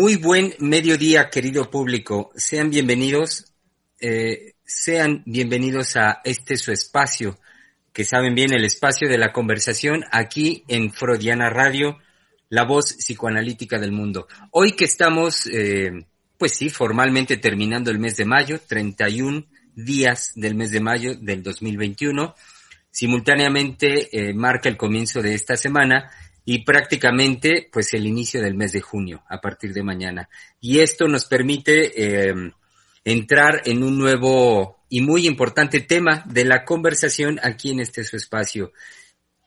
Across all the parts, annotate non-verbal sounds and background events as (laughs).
Muy buen mediodía, querido público. Sean bienvenidos, eh, sean bienvenidos a este su espacio, que saben bien, el espacio de la conversación aquí en Freudiana Radio, la voz psicoanalítica del mundo. Hoy que estamos, eh, pues sí, formalmente terminando el mes de mayo, 31 días del mes de mayo del 2021, simultáneamente eh, marca el comienzo de esta semana y prácticamente pues el inicio del mes de junio a partir de mañana. Y esto nos permite eh, entrar en un nuevo y muy importante tema de la conversación aquí en este su espacio.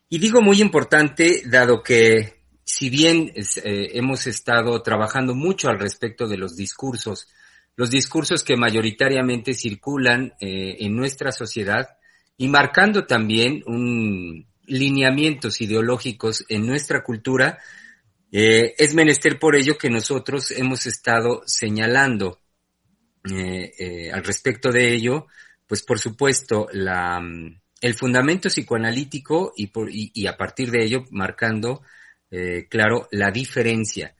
Y digo muy importante dado que si bien eh, hemos estado trabajando mucho al respecto de los discursos, los discursos que mayoritariamente circulan eh, en nuestra sociedad y marcando también un, lineamientos ideológicos en nuestra cultura, eh, es menester por ello que nosotros hemos estado señalando eh, eh, al respecto de ello, pues por supuesto, la, mm, el fundamento psicoanalítico y, por, y, a partir de ello marcando, claro, la diferencia.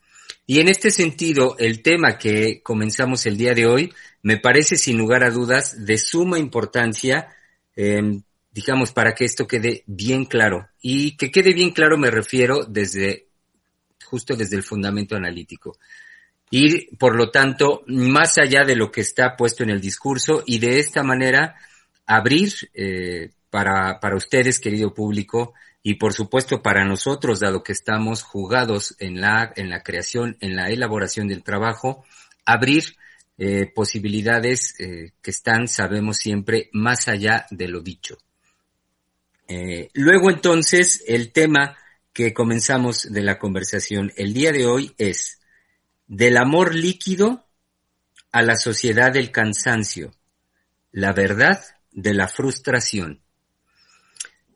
Y en este sentido, el tema que comenzamos el día de hoy me parece sin lugar a dudas de suma importancia digamos, para que esto quede bien claro. Y que quede bien claro me refiero desde, justo desde el fundamento analítico. Ir, por lo tanto, más allá de lo que está puesto en el discurso y de esta manera abrir eh, para, para ustedes, querido público, y por supuesto para nosotros, dado que estamos jugados en la, en la creación, en la elaboración del trabajo, abrir eh, posibilidades eh, que están, sabemos siempre, más allá de lo dicho. Eh, luego entonces el tema que comenzamos de la conversación el día de hoy es del amor líquido a la sociedad del cansancio, la verdad de la frustración.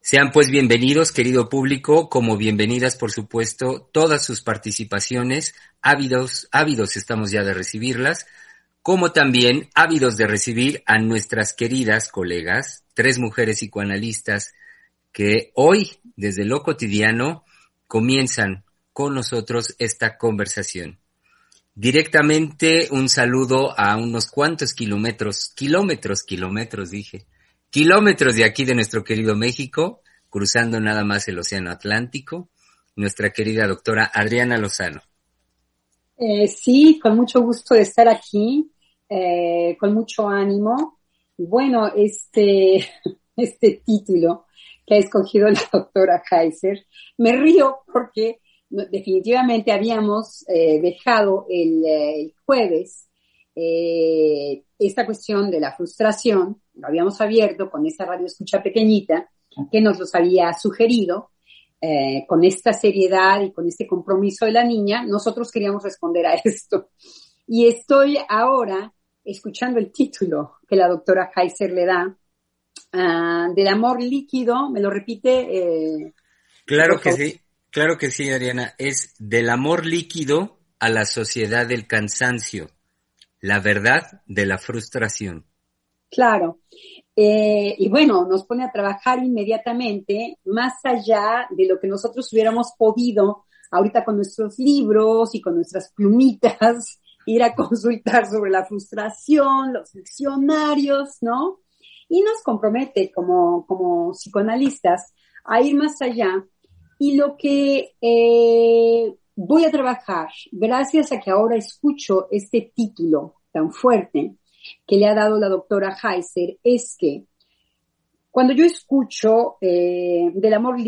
Sean pues bienvenidos, querido público, como bienvenidas, por supuesto, todas sus participaciones, ávidos, ávidos estamos ya de recibirlas, como también ávidos de recibir a nuestras queridas colegas, tres mujeres psicoanalistas que hoy, desde lo cotidiano, comienzan con nosotros esta conversación. Directamente un saludo a unos cuantos kilómetros, kilómetros, kilómetros dije, kilómetros de aquí de nuestro querido México, cruzando nada más el Océano Atlántico, nuestra querida doctora Adriana Lozano. Eh, sí, con mucho gusto de estar aquí, eh, con mucho ánimo. Bueno, este, (laughs) este título que ha escogido la (laughs) doctora Kaiser. Me río porque definitivamente habíamos eh, dejado el, eh, jueves eh, esta cuestión de la frustración, lo habíamos abierto con esa radio escucha pequeñita que nos los había sugerido, con esta seriedad y con este compromiso de la niña, nosotros queríamos responder a (laughs) esto. Y estoy ahora escuchando el título que la doctora Kaiser le da Ah, del amor líquido, ¿me lo repite? Eh, claro que sí, claro que sí, Ariana. Es del amor líquido a la sociedad del cansancio, la verdad de la frustración. Claro. Eh, y bueno, nos pone a trabajar inmediatamente, más allá de lo que nosotros hubiéramos podido ahorita con nuestros libros y con nuestras plumitas, (laughs) ir a consultar sobre la frustración, los diccionarios, ¿no? Y nos compromete como, como psicoanalistas a ir más allá. Y lo que eh, voy a trabajar, gracias a que ahora escucho este título tan fuerte que le ha dado la doctora Heiser, es que cuando yo escucho eh, del, amor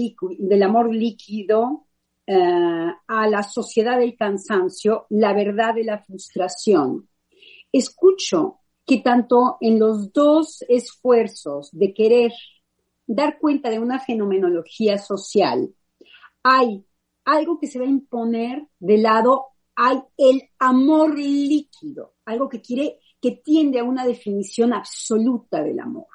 líquido eh, a la sociedad del cansancio, la verdad de la frustración, escucho que tanto en los dos esfuerzos de querer dar cuenta de una fenomenología social, hay algo que se va a imponer de lado, hay el amor líquido, algo que quiere, que tiende a una definición absoluta del amor.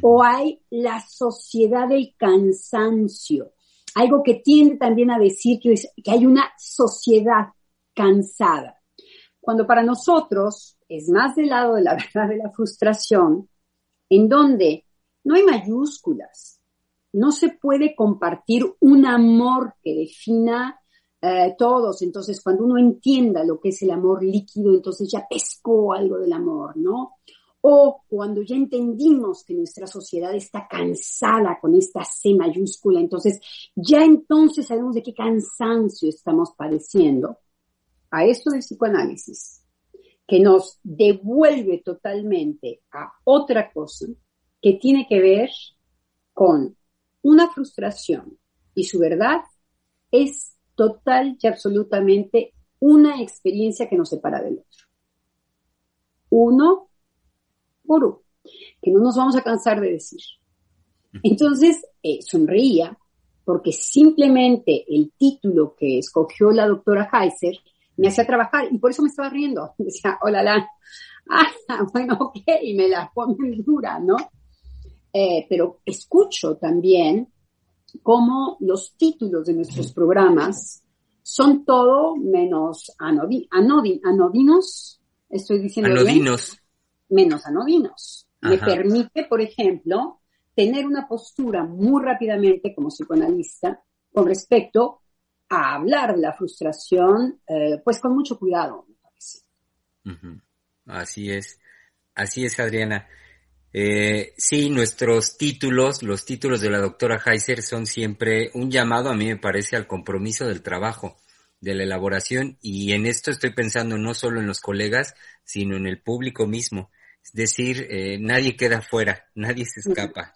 O hay la sociedad del cansancio, algo que tiende también a decir que, que hay una sociedad cansada. Cuando para nosotros es más del lado de la (laughs) verdad de la frustración, en donde no hay mayúsculas, no se puede compartir un amor que defina eh, todos. Entonces, cuando uno entienda lo que es el amor líquido, entonces ya pescó algo del amor, ¿no? O cuando ya entendimos que nuestra sociedad está cansada con esta C mayúscula, entonces ya entonces sabemos de qué cansancio estamos padeciendo. A esto del psicoanálisis, que nos devuelve totalmente a otra cosa que tiene que ver con una frustración y su verdad es total y absolutamente una experiencia que nos separa del otro. Uno por uno, que no nos vamos a cansar de decir. Entonces, eh, sonreía porque simplemente el título que escogió la doctora Heiser me hacía trabajar y por eso me estaba riendo. (laughs) Decía, hola, la, (laughs) ah, bueno, ok, y me la ponen dura, ¿no? Eh, pero escucho también cómo los títulos de nuestros programas son todo menos anodinos, estoy diciendo anodinos. menos anodinos. Me permite, por ejemplo, tener una postura muy rápidamente como psicoanalista con respecto a hablar de la frustración, eh, pues con mucho cuidado, me parece. Así es, así es, Adriana. Eh, sí, nuestros títulos, los títulos de la doctora Heiser son siempre un llamado, a mí me parece, al compromiso del trabajo, de la elaboración, y en esto estoy pensando no solo en los colegas, sino en el público mismo. Es decir, eh, nadie queda fuera, nadie se escapa.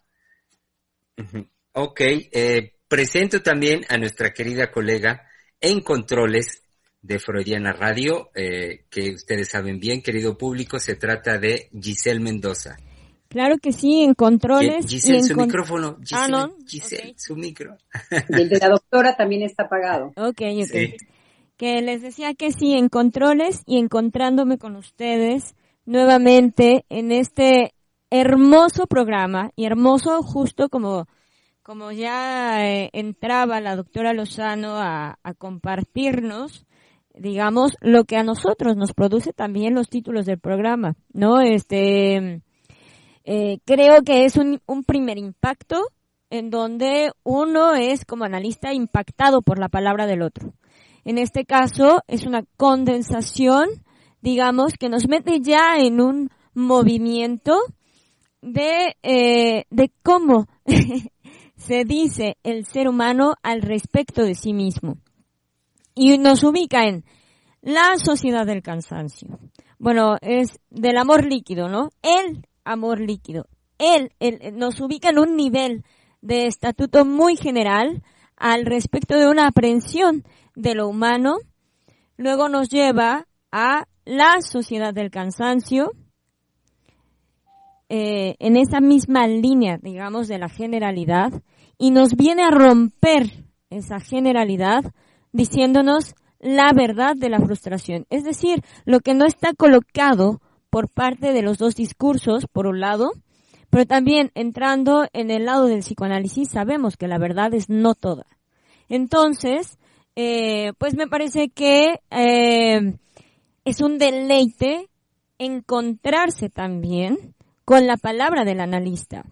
Ok, eh, presento también a nuestra querida colega en controles de Freudiana Radio, eh, que ustedes saben bien, querido público, se trata de Giselle Mendoza. Claro que sí, en controles. Giselle, su micrófono. Giselle, ah, Giselle su micro. Y el de la doctora también está apagado. (laughs) Ok, ok. Que les decía que sí, en controles y encontrándome con ustedes nuevamente en este hermoso programa y hermoso justo como, como ya eh, entraba la doctora Lozano a, a compartirnos, digamos, lo que a nosotros nos produce también los títulos del programa, ¿no? Este, eh, creo que es un, un primer impacto en donde uno es como analista impactado por la palabra del otro. En este caso es una condensación, digamos, que nos mete ya en un movimiento de, eh, de cómo (laughs) se dice el ser humano al respecto de sí mismo. Y nos ubica en la sociedad del cansancio. Bueno, es del amor líquido, ¿no? Él amor líquido. Él, nos ubica en un nivel de estatuto muy general al respecto de una aprehensión de lo humano. Luego nos lleva a la sociedad del cansancio, eh, en esa misma línea, digamos, de la generalidad, y nos viene a romper esa generalidad diciéndonos la verdad de la frustración. Es decir, lo que no está colocado por parte de los dos discursos, por un lado, pero también entrando en el lado del psicoanálisis sabemos que la verdad es no toda. Entonces, eh, pues me parece que eh, es un deleite encontrarse también con la palabra del analista,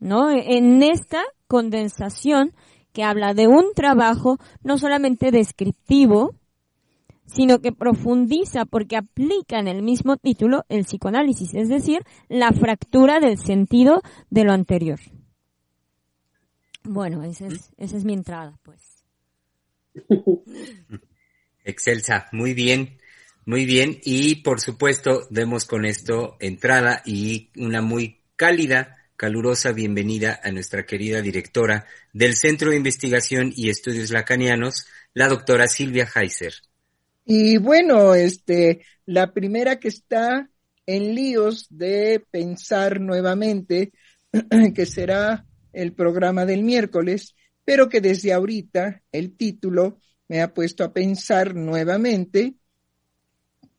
¿no? En esta condensación que habla de un trabajo no solamente descriptivo, sino que profundiza porque aplica en el mismo título el psicoanálisis, es decir, la fractura del sentido de lo anterior. Bueno, esa es, esa es mi entrada, pues. (laughs) Excelsa, muy bien, muy bien. Y por supuesto, demos con esto entrada y una muy cálida, calurosa bienvenida a nuestra querida directora del Centro de Investigación y Estudios Lacanianos, la doctora Silvia Heiser. Y bueno, este, la primera que está en líos de pensar nuevamente, (clears throat) que será el programa del miércoles, pero que desde ahorita el título me ha puesto a pensar nuevamente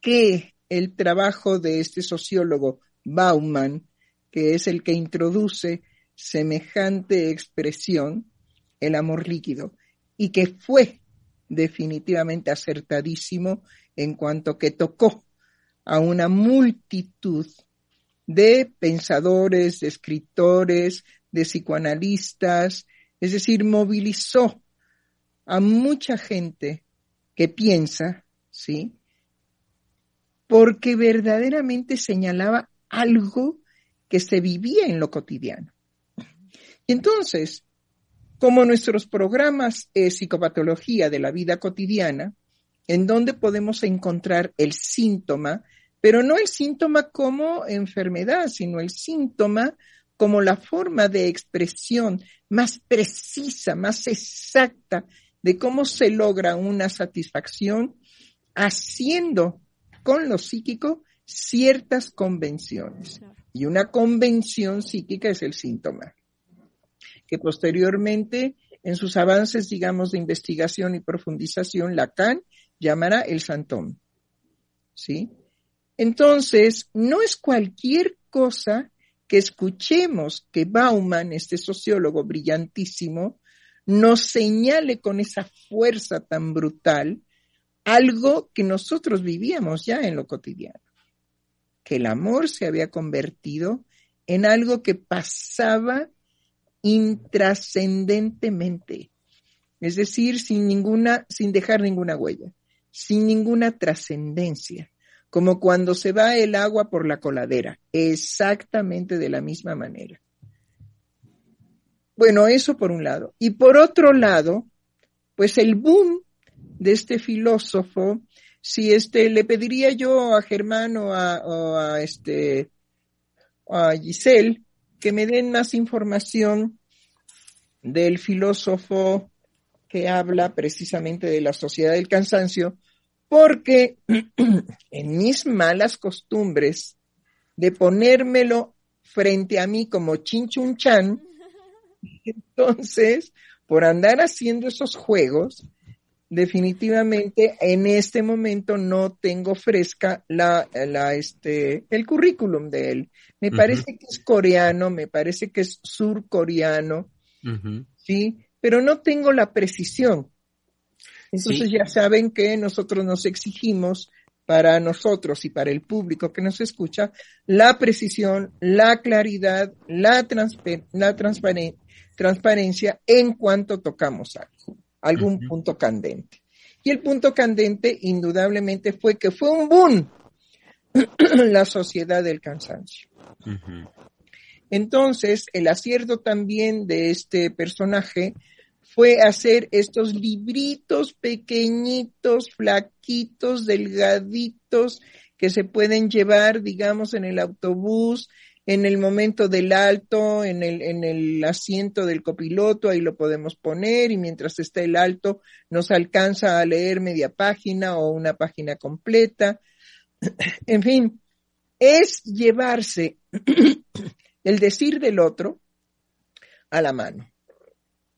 que el trabajo de este sociólogo Bauman, que es el que introduce semejante expresión, el amor líquido, y que fue definitivamente acertadísimo en cuanto que tocó a una multitud de pensadores, de escritores, de psicoanalistas, es decir, movilizó a mucha gente que piensa, ¿sí? Porque verdaderamente señalaba algo que se vivía en lo cotidiano. Y entonces, como nuestros programas es psicopatología de la vida cotidiana, en donde podemos encontrar el síntoma, pero no el síntoma como enfermedad, sino el síntoma como la forma de expresión más precisa, más exacta de cómo se logra una satisfacción haciendo con lo psíquico ciertas convenciones. Y una convención psíquica es el síntoma, que posteriormente en sus avances, digamos, de investigación y profundización, Lacan llamará el santón. ¿Sí? Entonces, no es cualquier cosa que escuchemos que Bauman, este sociólogo brillantísimo, nos señale con esa fuerza tan brutal algo que nosotros vivíamos ya en lo cotidiano, que el amor se había convertido en algo que pasaba intrascendentemente, es decir, sin ninguna, sin dejar ninguna huella, sin ninguna trascendencia, como cuando se va el agua por la coladera, exactamente de la misma manera. Bueno, eso por un lado. Y por otro lado, pues el boom de este filósofo, si este le pediría yo a Germán o a, este a Giselle que me den más información del filósofo que habla precisamente de la sociedad del cansancio, porque (clears throat) en mis malas costumbres de ponérmelo frente a mí como chinchunchan, (laughs) entonces, por andar haciendo esos juegos, definitivamente en este momento no tengo fresca la, la, este, el currículum de él. Me parece que es coreano, me parece que es surcoreano, ¿sí? Pero no tengo la precisión. Entonces ya saben que nosotros nos exigimos para nosotros y para el público que nos escucha la precisión, la claridad, la, la transparencia en cuanto tocamos algo, algún punto candente. Y el punto candente indudablemente fue que fue un boom (clears throat) la sociedad del cansancio. Entonces, el acierto también de este personaje fue hacer estos libritos pequeñitos, flaquitos, delgaditos, que se pueden llevar, digamos, en el autobús, en el momento del alto, en el, en el asiento del copiloto, ahí lo podemos poner y mientras está el alto nos alcanza a leer media página o una página completa. (clears throat) En fin, es llevarse (clears throat) el decir del otro a la mano.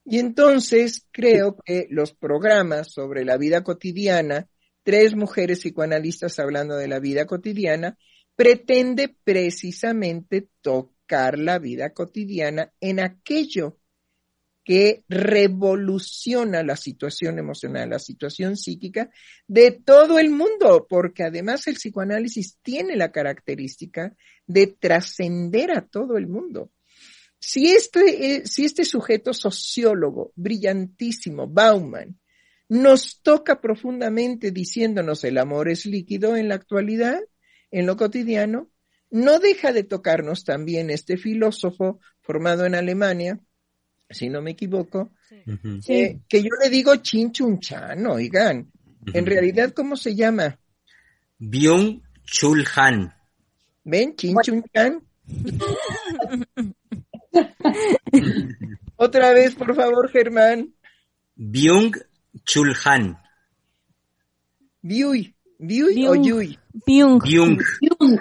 Y entonces creo que los programas sobre la vida cotidiana, tres mujeres psicoanalistas hablando de la vida cotidiana, pretende precisamente tocar la vida cotidiana en aquello que revoluciona la situación emocional, la situación psíquica de todo el mundo, porque además el psicoanálisis tiene la característica de trascender a todo el mundo. Si este, eh, si este sujeto sociólogo brillantísimo, Bauman, nos toca profundamente diciéndonos el amor es líquido en la actualidad, en lo cotidiano, no deja de tocarnos también este filósofo formado en Alemania, si no me equivoco, eh, que yo le digo Chinchunchan, oigan, en realidad, ¿cómo se llama? Byung Chul Han. ¿Ven? Chinchunchan. (laughs) Otra vez, por favor, Germán. Byung Chul Han. Byung. Byung o Yui. Byung. Byung. Byung.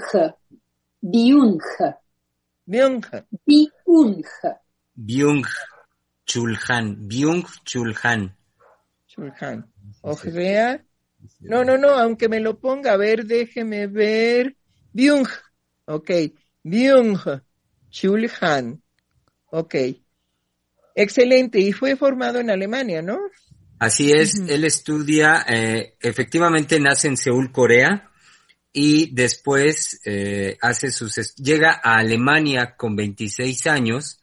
Byung. Byung. Byung. Byung Chul Han. Byung Chul Han. Chulhan. O sea, no, no, no, aunque me lo ponga, a ver, déjeme ver. Byung. Ok. Byung Chulhan. Ok. Excelente. Y fue formado en Alemania, ¿no? Así es, él estudia, eh, efectivamente nace en Seúl, Corea, y después eh, hace sus, llega a Alemania con 26 años,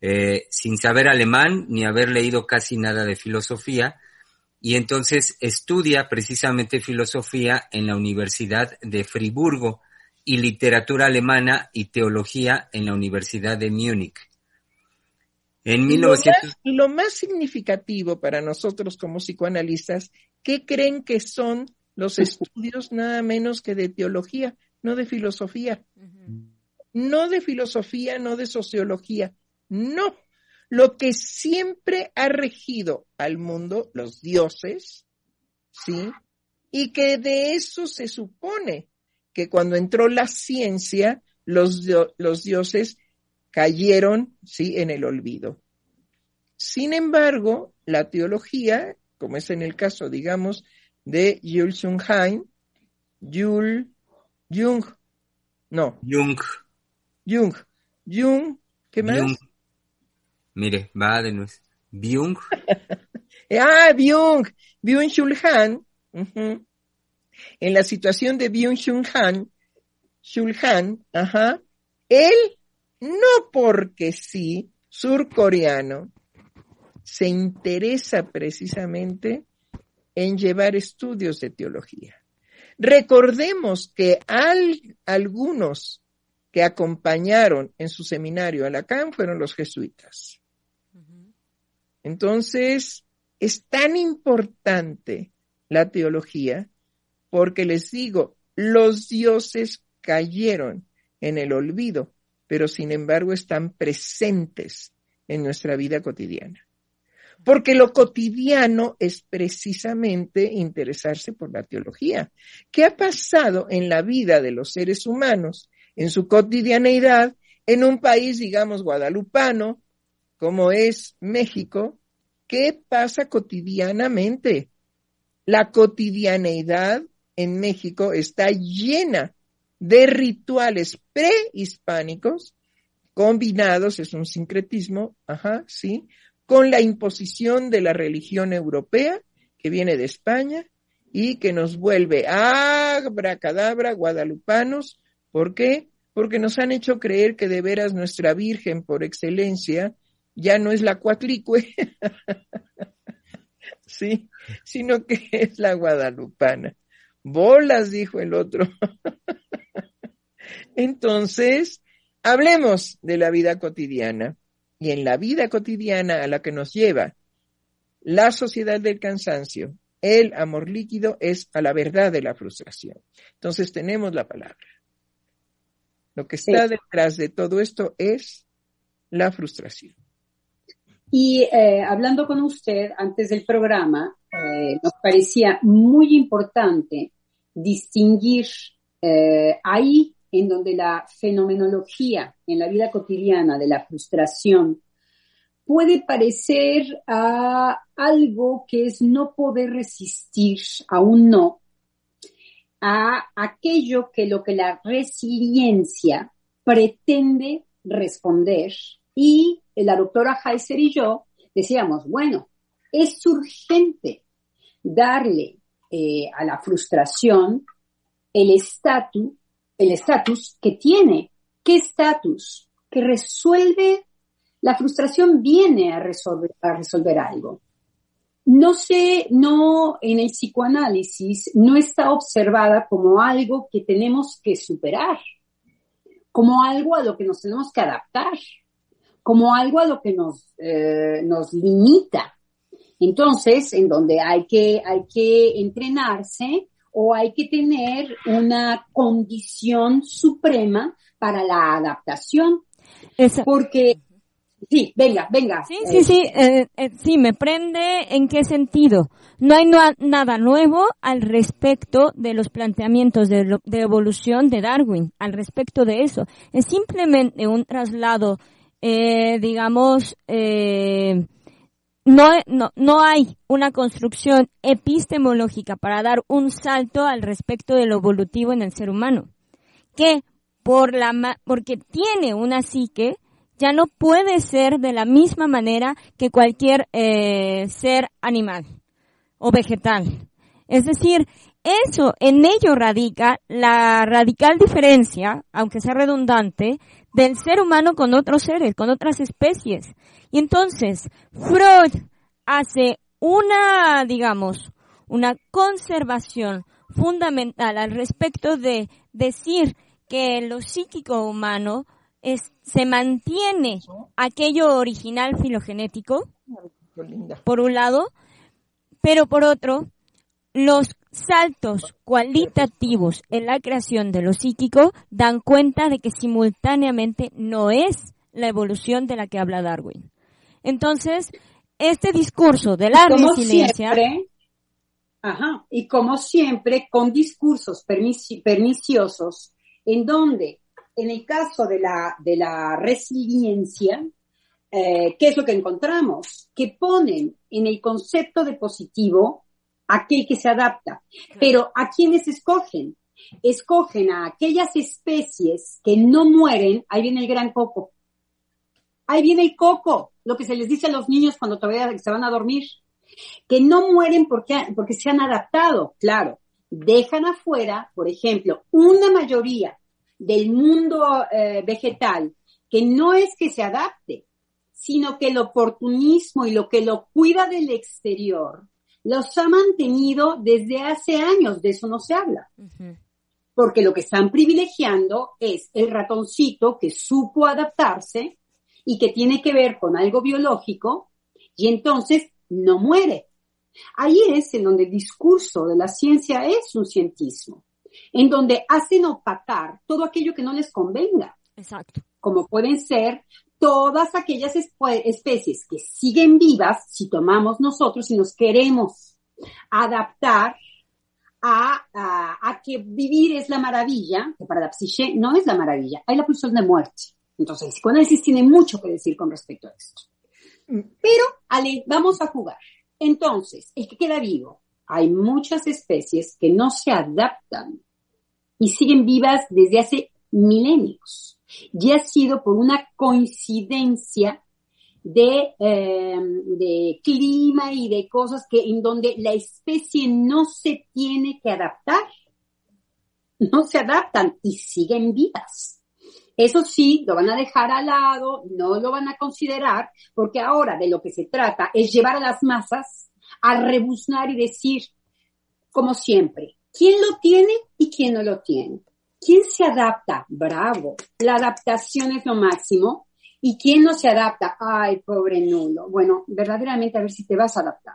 eh, sin saber alemán ni haber leído casi nada de filosofía, y entonces estudia precisamente filosofía en la Universidad de Friburgo y literatura alemana y teología en la Universidad de Múnich. En Y 1900... Lo más, lo más significativo para nosotros como psicoanalistas, ¿qué creen que son los estudios nada menos que de teología, no de filosofía? No de filosofía, no de sociología, no. Lo que siempre ha regido al mundo, los dioses, ¿sí? Y que de eso se supone que cuando entró la ciencia, los, los dioses cayeron, sí, en el olvido. Sin embargo, la teología, como es en el caso, digamos, de Jules Jung, Jules Jung, no, Jung, Jung, Jung, ¿qué más? Mire, va de nuevo. Byung, (laughs) Ah, Byung, Byung Han, ujú. en la situación de Byung Han, Chul Han, ajá, él, no porque sí, surcoreano, se interesa precisamente en llevar estudios de teología. Recordemos que al- algunos que acompañaron en su seminario a Lacan fueron los jesuitas. Entonces, es tan importante la teología porque les digo, los dioses cayeron en el olvido, pero sin embargo están presentes en nuestra vida cotidiana. Porque lo cotidiano es precisamente interesarse por la teología. ¿Qué ha pasado en la vida de los seres humanos, en su cotidianeidad, en un país, digamos, guadalupano, como es México, ¿qué pasa cotidianamente? La cotidianeidad en México está llena de rituales prehispánicos combinados, es un sincretismo, ajá, sí, con la imposición de la religión europea que viene de España y que nos vuelve abracadabra guadalupanos. ¿Por qué? Porque nos han hecho creer que de veras nuestra Virgen por excelencia ya no es la cuatlicue, (laughs) sí, sino que es la guadalupana. Bolas, dijo el otro. (laughs) Entonces, hablemos de la vida cotidiana. Y en la vida cotidiana a la que nos lleva la sociedad del cansancio, el amor líquido es a la verdad de la frustración. Entonces tenemos la palabra. Lo que está Sí. detrás de todo esto es la frustración. Y eh, hablando con usted antes del programa, eh, nos parecía muy importante distinguir eh, ahí en donde la fenomenología en la vida cotidiana de la frustración puede parecer a algo que es no poder resistir a no, a aquello que lo que la resiliencia pretende responder. Y la doctora Heiser y yo decíamos, bueno, es urgente darle eh, a la frustración el estatus el estatus que tiene. ¿Qué estatus? Que resuelve, la frustración viene a resolver, a resolver algo. No sé, no, en el psicoanálisis no está observada como algo que tenemos que superar, como algo a lo que nos tenemos que adaptar, como algo a lo que nos, eh, nos limita. Entonces, en donde hay que, hay que entrenarse o hay que tener una condición suprema para la adaptación, Esa- porque Sí, venga, venga. Sí, sí, sí, eh, eh, sí, me prende en qué sentido. No hay nada nuevo al respecto de los planteamientos de, de, evolución de Darwin, al respecto de eso. Es simplemente un traslado, eh, digamos, eh, no, no, no hay una construcción epistemológica para dar un salto al respecto de lo evolutivo en el ser humano. Que por la, porque tiene una psique, ya no puede ser de la misma manera que cualquier eh, ser animal o vegetal. Es decir, eso, en ello radica la radical diferencia, aunque sea redundante, del ser humano con otros seres, con otras especies. Y entonces, Freud hace una, digamos, una conservación fundamental al respecto de decir que lo psíquico humano es, se mantiene aquello original filogenético, por un lado, pero por otro, los saltos cualitativos en la creación de lo psíquico dan cuenta de que simultáneamente no es la evolución de la que habla Darwin. Entonces, este discurso de la resiliencia... ajá, y como siempre, con discursos perniciosos, en donde, en el caso de la, de la resiliencia, eh, ¿qué es lo que encontramos? Que ponen en el concepto de positivo aquel que se adapta. Pero ¿a quiénes escogen? Escogen a aquellas especies que no mueren, ahí viene el gran coco. Ahí viene el coco, lo que se les dice a los niños cuando todavía se van a dormir. Que no mueren porque, porque se han adaptado, claro. Dejan afuera, por ejemplo, una mayoría del mundo eh, vegetal que no es que se adapte, sino que el oportunismo y lo que lo cuida del exterior los ha mantenido desde hace años, de eso no se habla. Porque lo que están privilegiando es el ratoncito que supo adaptarse y que tiene que ver con algo biológico y entonces no muere. Ahí es en donde el discurso de la ciencia es un cientismo, en donde hacen opacar todo aquello que no les convenga. Exacto. Como pueden ser todas aquellas especies que siguen vivas si tomamos nosotros y nos queremos adaptar a, a, que vivir es la maravilla, que para la psique no es la maravilla, hay la pulsión de muerte. Entonces, el psicoanálisis tiene mucho que decir con respecto a esto. Pero, Ale, vamos a jugar. Entonces, el que queda vivo, hay muchas especies que no se adaptan y siguen vivas desde hace milenios y ha sido por una coincidencia de, eh, de clima y de cosas que en donde la especie no se tiene que adaptar. No se adaptan y siguen vivas. Eso sí, lo van a dejar al lado, no lo van a considerar, porque ahora de lo que se trata es llevar a las masas a rebuznar y decir, como siempre, quién lo tiene y quién no lo tiene. ¿Quién se adapta? Bravo. La adaptación es lo máximo. ¿Y quién no se adapta? Ay, pobre nulo. Bueno, verdaderamente a ver si te vas a adaptar.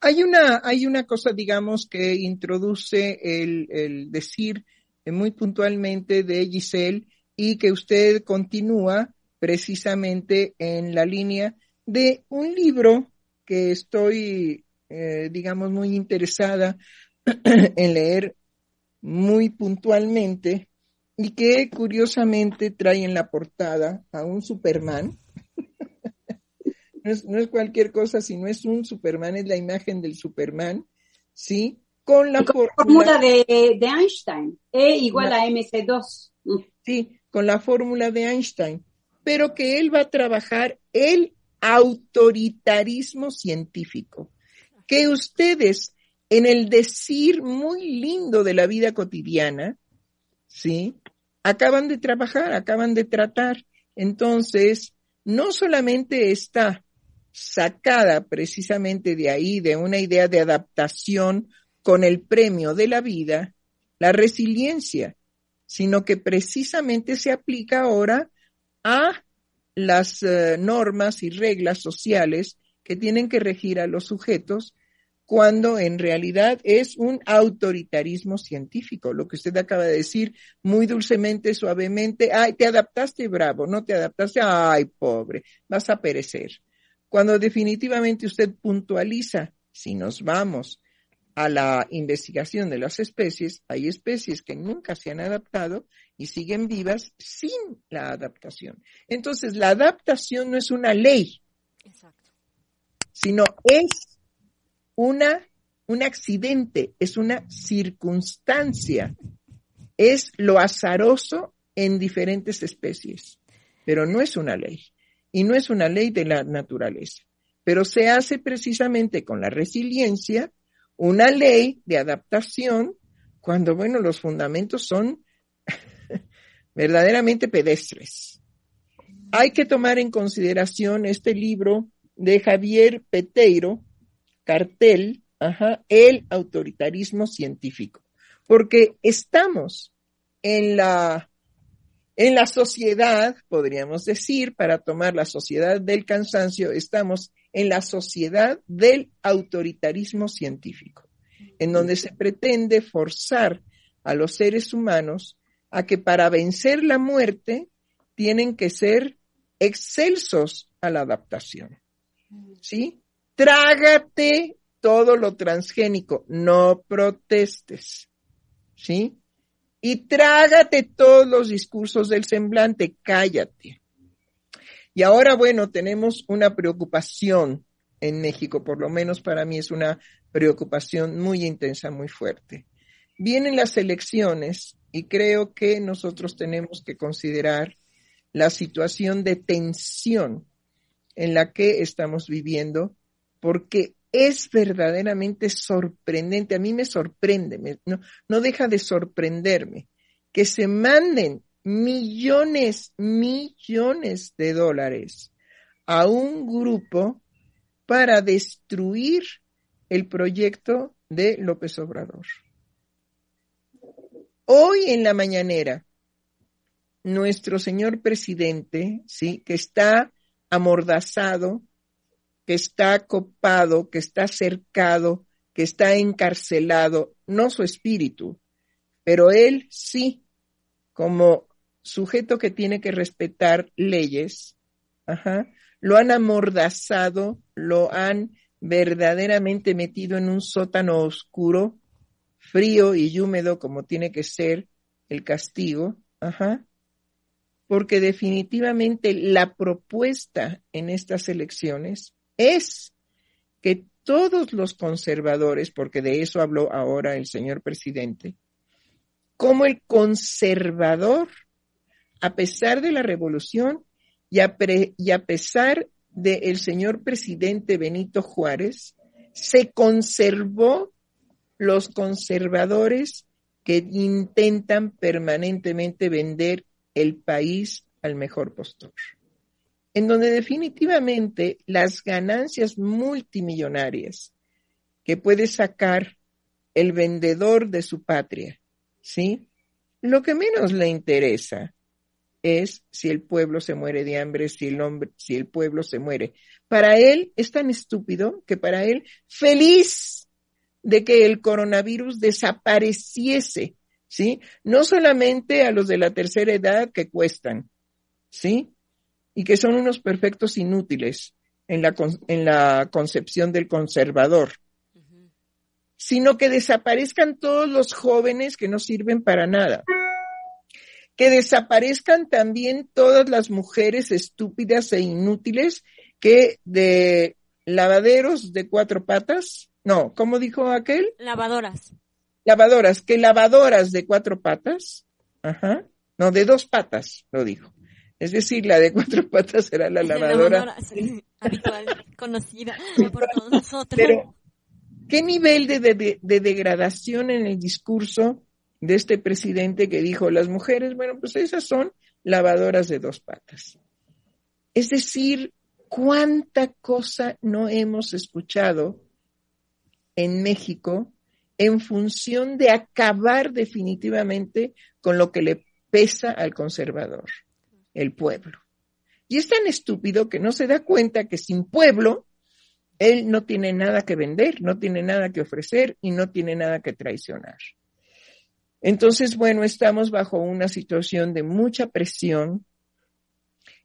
Hay una, hay una cosa, digamos, que introduce el, el decir muy puntualmente de Giselle y que usted continúa precisamente en la línea de un libro que estoy, eh, digamos, muy interesada (clears throat) en leer muy puntualmente y que curiosamente trae en la portada a un Superman. (laughs) no, es, cualquier cosa, sino es un Superman, es la imagen del Superman, ¿sí? Con la fórmula de, de, Einstein, E igual a MC2. Mm. Sí, con la fórmula de Einstein, pero que él va a trabajar el autoritarismo científico, que ustedes en el decir muy lindo de la vida cotidiana, ¿sí? Acaban de trabajar, acaban de tratar. Entonces, no solamente está sacada precisamente de ahí, de una idea de adaptación con el premio de la vida, la resiliencia, sino que precisamente se aplica ahora a las eh, normas y reglas sociales que tienen que regir a los sujetos cuando en realidad es un autoritarismo científico, lo que usted acaba de decir muy dulcemente, suavemente, ay, te adaptaste, bravo, no te adaptaste, ay, pobre, vas a perecer. Cuando definitivamente usted puntualiza, si nos vamos a la investigación de las especies, hay especies que nunca se han adaptado y siguen vivas sin la adaptación. Entonces, la adaptación no es una ley, sino es una, un accidente, es una circunstancia, es lo azaroso en diferentes especies, pero no es una ley. Y no es una ley de la naturaleza, pero se hace precisamente con la resiliencia una ley de adaptación cuando, bueno, los fundamentos son (laughs) verdaderamente pedestres. Hay que tomar en consideración este libro de Javier Peteiro, cartel, ajá, el autoritarismo científico, porque estamos en la, en la sociedad, podríamos decir, para tomar la sociedad del cansancio, estamos en la sociedad del autoritarismo científico, en donde se pretende forzar a los seres humanos a que para vencer la muerte tienen que ser excelsos a la adaptación. ¿Sí? Trágate todo lo transgénico, no protestes, ¿sí? Y trágate todos los discursos del semblante, cállate. Y ahora, bueno, tenemos una preocupación en México, por lo menos para mí es una preocupación muy intensa, muy fuerte. Vienen las elecciones y creo que nosotros tenemos que considerar la situación de tensión en la que estamos viviendo porque es verdaderamente sorprendente, a mí me sorprende, no, no deja de sorprenderme que se manden millones, millones de dólares a un grupo para destruir el proyecto de López Obrador. Hoy en la mañanera, nuestro señor presidente, sí, que está amordazado que está copado, que está cercado, que está encarcelado, no su espíritu, pero él sí, como sujeto que tiene que respetar leyes, ajá, lo han amordazado, lo han verdaderamente metido en un sótano oscuro, frío y húmedo como tiene que ser el castigo, ajá, porque definitivamente la propuesta en estas elecciones es que todos los conservadores, porque de eso habló ahora el señor presidente, como el conservador, a pesar de la revolución y a, pesar del señor presidente Benito Juárez, se conservó los conservadores que intentan permanentemente vender el país al mejor postor en donde definitivamente las ganancias multimillonarias que puede sacar el vendedor de su patria, ¿sí? Lo que menos le interesa es si el pueblo se muere de hambre, si el hombre, si el pueblo se muere. Para él es tan estúpido que para él feliz de que el coronavirus desapareciese, ¿sí? No solamente a los de la tercera edad que cuestan, ¿sí? Y que son unos perfectos inútiles en la, en la concepción del conservador, sino que desaparezcan todos los jóvenes que no sirven para nada, que desaparezcan también todas las mujeres estúpidas e inútiles que de lavaderos de cuatro patas, no, ¿cómo dijo aquel? Lavadoras. Lavadoras, que lavadoras de cuatro patas, ajá, no, de dos patas, lo dijo es decir, la de cuatro (laughs) patas será la lavadora. habitual, conocida por todos nosotros. Pero, ¿qué nivel de, de, degradación en el discurso de este presidente que dijo, las mujeres, bueno, pues esas son lavadoras de dos patas? Es decir, cuánta cosa no hemos escuchado en México en función de acabar definitivamente con lo que le pesa al conservador el pueblo. Y es tan estúpido que no se da cuenta que sin pueblo Él no tiene nada que vender, no tiene nada que ofrecer y no tiene nada que traicionar. Entonces, bueno, estamos bajo una situación de mucha presión,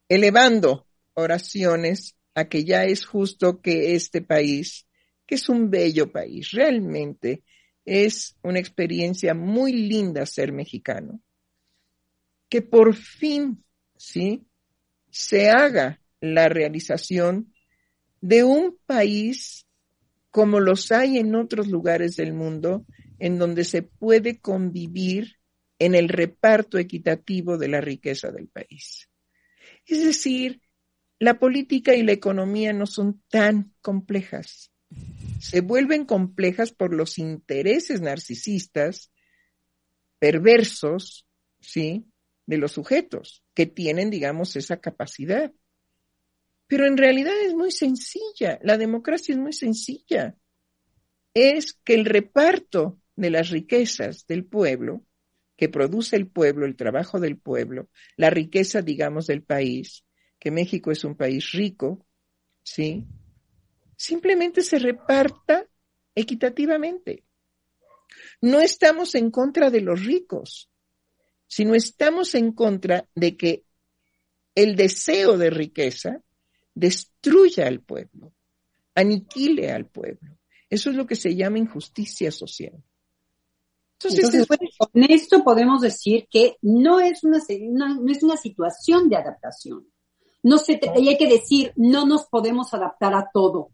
elevando oraciones a que ya es justo que este país, que es un bello país, realmente es una experiencia muy linda ser mexicano, que por fin, ¿sí? Se haga la realización de un país como los hay en otros lugares del mundo, en donde se puede convivir en el reparto equitativo de la riqueza del país. Es decir, la política y la economía no son tan complejas. Se vuelven complejas por los intereses narcisistas, perversos, ¿sí? De los sujetos que tienen, digamos, esa capacidad. Pero en realidad es muy sencilla, la democracia es muy sencilla. Es que el reparto de las riquezas del pueblo, que produce el pueblo, el trabajo del pueblo, la riqueza, digamos, del país, que México es un país rico, ¿sí? Simplemente se reparta equitativamente. No estamos en contra de los ricos, sino estamos en contra de que el deseo de riqueza destruya al pueblo, aniquile al pueblo. Eso es lo que se llama injusticia social. Entonces, con esto podemos decir que no es una, no es una situación de adaptación. No se y hay que decir, no nos podemos adaptar a todo.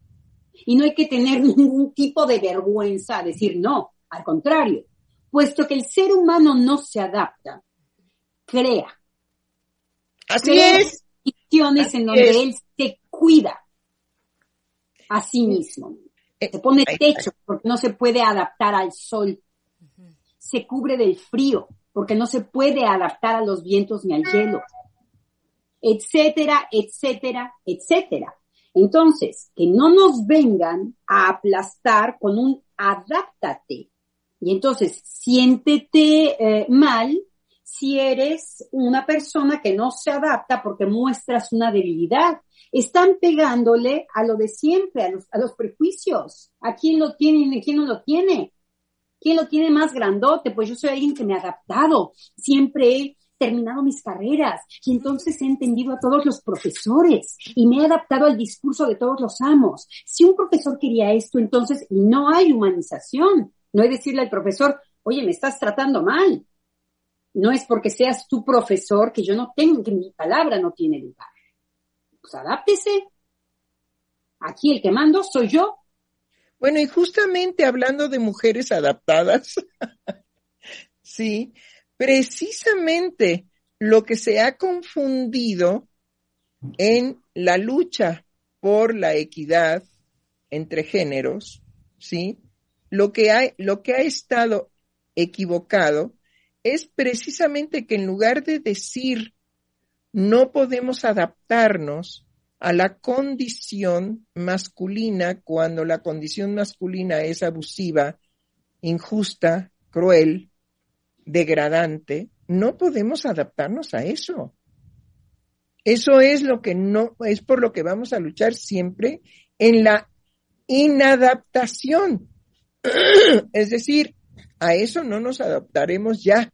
Y no hay que tener ningún tipo de vergüenza a decir no, al contrario. Puesto que el ser humano no se adapta, crea. Así es. Situaciones en donde él se cuida a sí mismo. Eh, se pone techo porque no se puede adaptar al sol. Se cubre del frío porque no se puede adaptar a los vientos ni al hielo. Etcétera, etcétera, etcétera. Entonces, que no nos vengan a aplastar con un adáptate. Y entonces, siéntete eh, mal si eres una persona que no se adapta porque muestras una debilidad. Están pegándole a lo de siempre, a los, prejuicios. ¿A quién lo tiene y quién no lo tiene? ¿Quién lo tiene más grandote? Pues yo soy alguien que me ha adaptado. Siempre he terminado mis carreras y entonces he entendido a todos los profesores y me he adaptado al discurso de todos los amos. Si un profesor quería esto, entonces no hay humanización. No hay decirle al profesor, oye, me estás tratando mal no es porque seas tu profesor que yo no tengo, que mi palabra no tiene lugar. Pues adáptese. Aquí el que mando soy yo. Bueno, y justamente hablando de mujeres adaptadas, (laughs) sí, precisamente lo que se ha confundido en la lucha por la equidad entre géneros, ¿sí? Lo que ha, lo que ha estado equivocado es precisamente que en lugar de decir no podemos adaptarnos a la condición masculina cuando la condición masculina es abusiva, injusta, cruel, degradante, no podemos adaptarnos a eso. Eso es lo que no, es por lo que vamos a luchar siempre en la inadaptación. (clears throat) es decir, a eso no nos adaptaremos ya.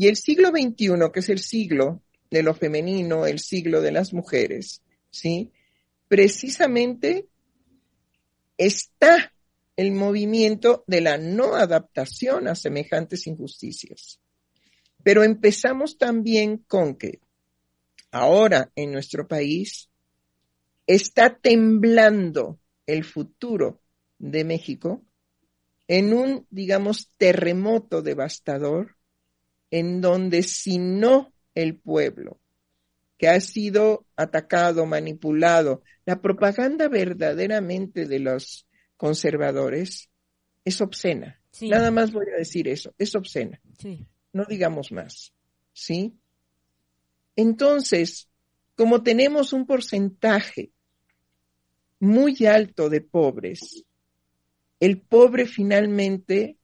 Y el siglo XXI, que es el siglo de lo femenino, el siglo de las mujeres, ¿sí? Precisamente está el movimiento de la no adaptación a semejantes injusticias. Pero empezamos también con que ahora en nuestro país está temblando el futuro de México en un, digamos, terremoto devastador en donde si no el pueblo, que ha sido atacado, manipulado, la propaganda verdaderamente de los conservadores es obscena. Nada más voy a decir eso, es obscena. No digamos más. ¿Sí? Entonces, como tenemos un porcentaje muy alto de pobres, el pobre finalmente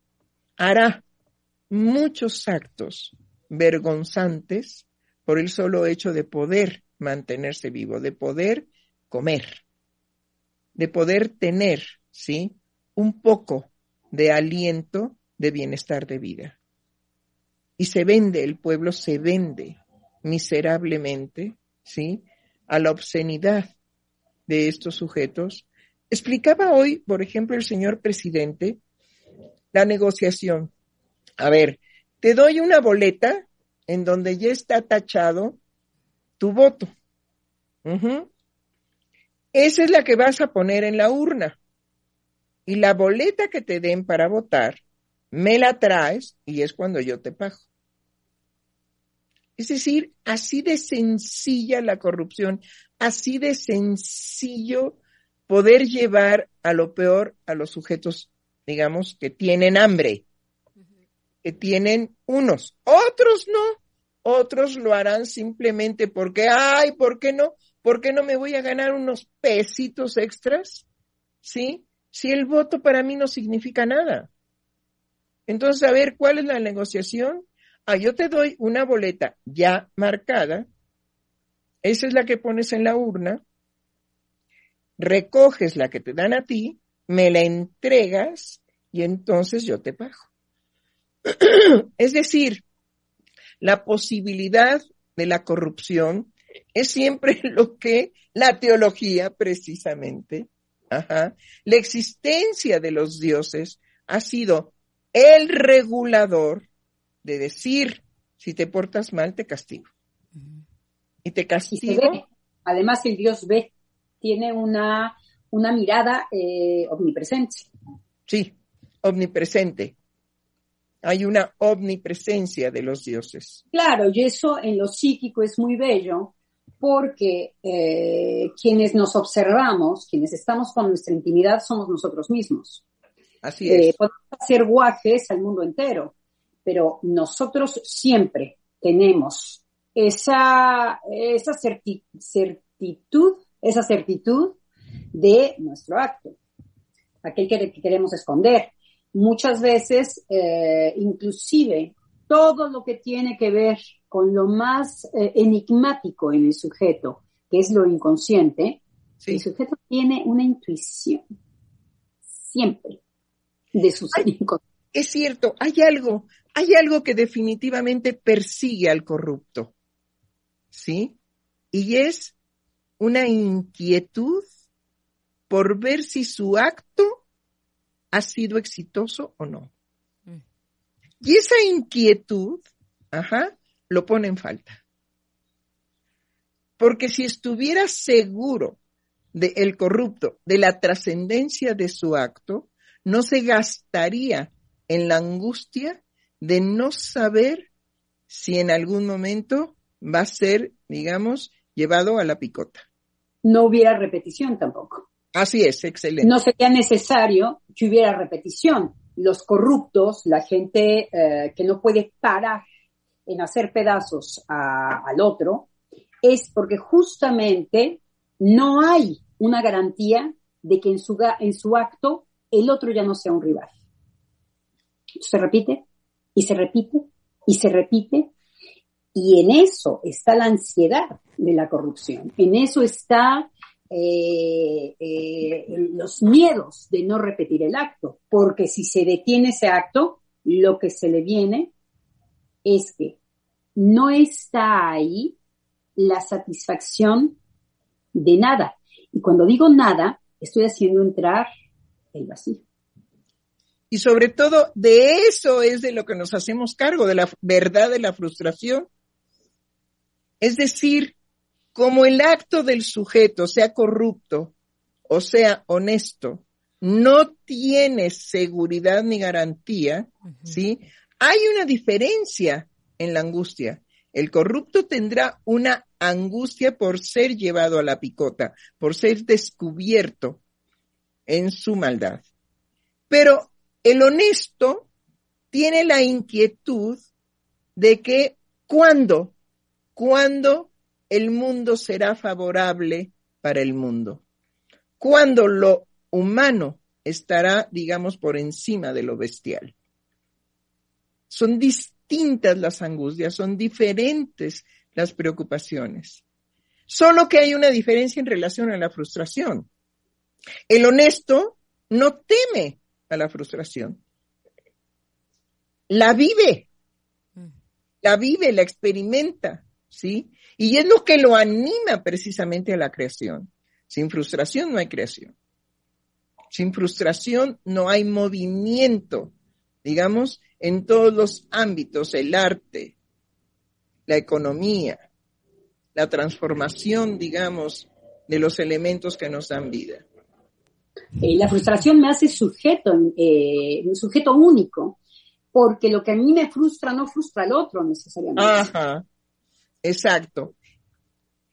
hará muchos actos vergonzantes por el solo hecho de poder mantenerse vivo, de poder comer. de poder tener, ¿sí? Un poco de aliento de bienestar de vida. Y se vende, el pueblo se vende miserablemente, ¿sí? A la obscenidad de estos sujetos. Explicaba hoy, por ejemplo, el señor presidente la negociación. A ver, te doy una boleta en donde ya está tachado tu voto. Esa es la que vas a poner en la urna. Y la boleta que te den para votar, me la traes y es cuando yo te pago. Es decir, así de sencilla la corrupción, así de sencillo poder llevar a lo peor a los sujetos, digamos, que tienen hambre, que tienen unos, otros no, otros lo harán simplemente porque, ay, ¿por qué no? ¿Por qué no me voy a ganar unos pesitos extras? ¿Sí? Si el voto para mí no significa nada. Entonces, a ver, ¿cuál es la negociación? Ah, yo te doy una boleta ya marcada, esa es la que pones en la urna, recoges la que te dan a ti, me la entregas y entonces yo te pago. Es decir, la posibilidad de la corrupción es siempre (laughs) lo que la teología precisamente, ajá, la existencia de los dioses ha sido el regulador de decir, si te portas mal, te castigo. Y te castigo. Además, el Dios ve, tiene una, una mirada eh, omnipresente. Sí, omnipresente. Hay una omnipresencia de los dioses. Claro, y eso en lo psíquico es muy bello, porque eh, quienes nos observamos, quienes estamos con nuestra intimidad, somos nosotros mismos. Así es. Eh, podemos hacer guajes al mundo entero, pero nosotros siempre tenemos esa, esa certitud, esa certitud de nuestro acto, aquel que, queremos esconder. Muchas veces, eh, inclusive, todo lo que tiene que ver con lo más eh, enigmático en el sujeto, que es lo inconsciente, el sujeto tiene una intuición, siempre, de su ser inconsciente. Es cierto, hay algo, hay algo que definitivamente persigue al corrupto, ¿sí? Y es una inquietud por ver si su acto ha sido exitoso o no. Mm. Y esa inquietud, ajá, lo pone en falta. Porque si estuviera seguro de el corrupto, de la trascendencia de su acto, no se gastaría en la angustia de no saber si en algún momento va a ser, digamos, llevado a la picota. No hubiera repetición tampoco. Así es, excelente. No sería necesario que hubiera repetición. Los corruptos, la gente eh, que no puede parar en hacer pedazos al otro, es porque justamente no hay una garantía de que en su, en su acto el otro ya no sea un rival se repite y se repite y se repite. Y en eso está la ansiedad de la corrupción. En eso está eh, eh, los miedos de no repetir el acto. Porque si se detiene ese acto, lo que se le viene es que no está ahí la satisfacción de nada. Y cuando digo nada, estoy haciendo entrar el vacío. Y sobre todo, de eso es de lo que nos hacemos cargo, de la verdad de la frustración. Es decir, como el acto del sujeto, sea corrupto o sea honesto, no tiene seguridad ni garantía, ¿sí? Hay una diferencia en la angustia. El corrupto tendrá una angustia por ser llevado a la picota, por ser descubierto en su maldad. Pero el honesto tiene la inquietud de que cuándo, cuándo el mundo será favorable para el mundo, cuándo lo humano estará, digamos, por encima de lo bestial. Son distintas las angustias, son diferentes las preocupaciones. Solo que hay una diferencia en relación a la frustración. El honesto no teme a la frustración. La vive. La vive, la experimenta, ¿sí? Y es lo que lo anima precisamente a la creación. Sin frustración no hay creación. Sin frustración no hay movimiento, digamos, en todos los ámbitos, el arte, la economía, la transformación, digamos, de los elementos que nos dan vida. Eh, la frustración me hace sujeto, eh, un sujeto único, porque lo que a mí me frustra no frustra al otro necesariamente. Ajá, exacto.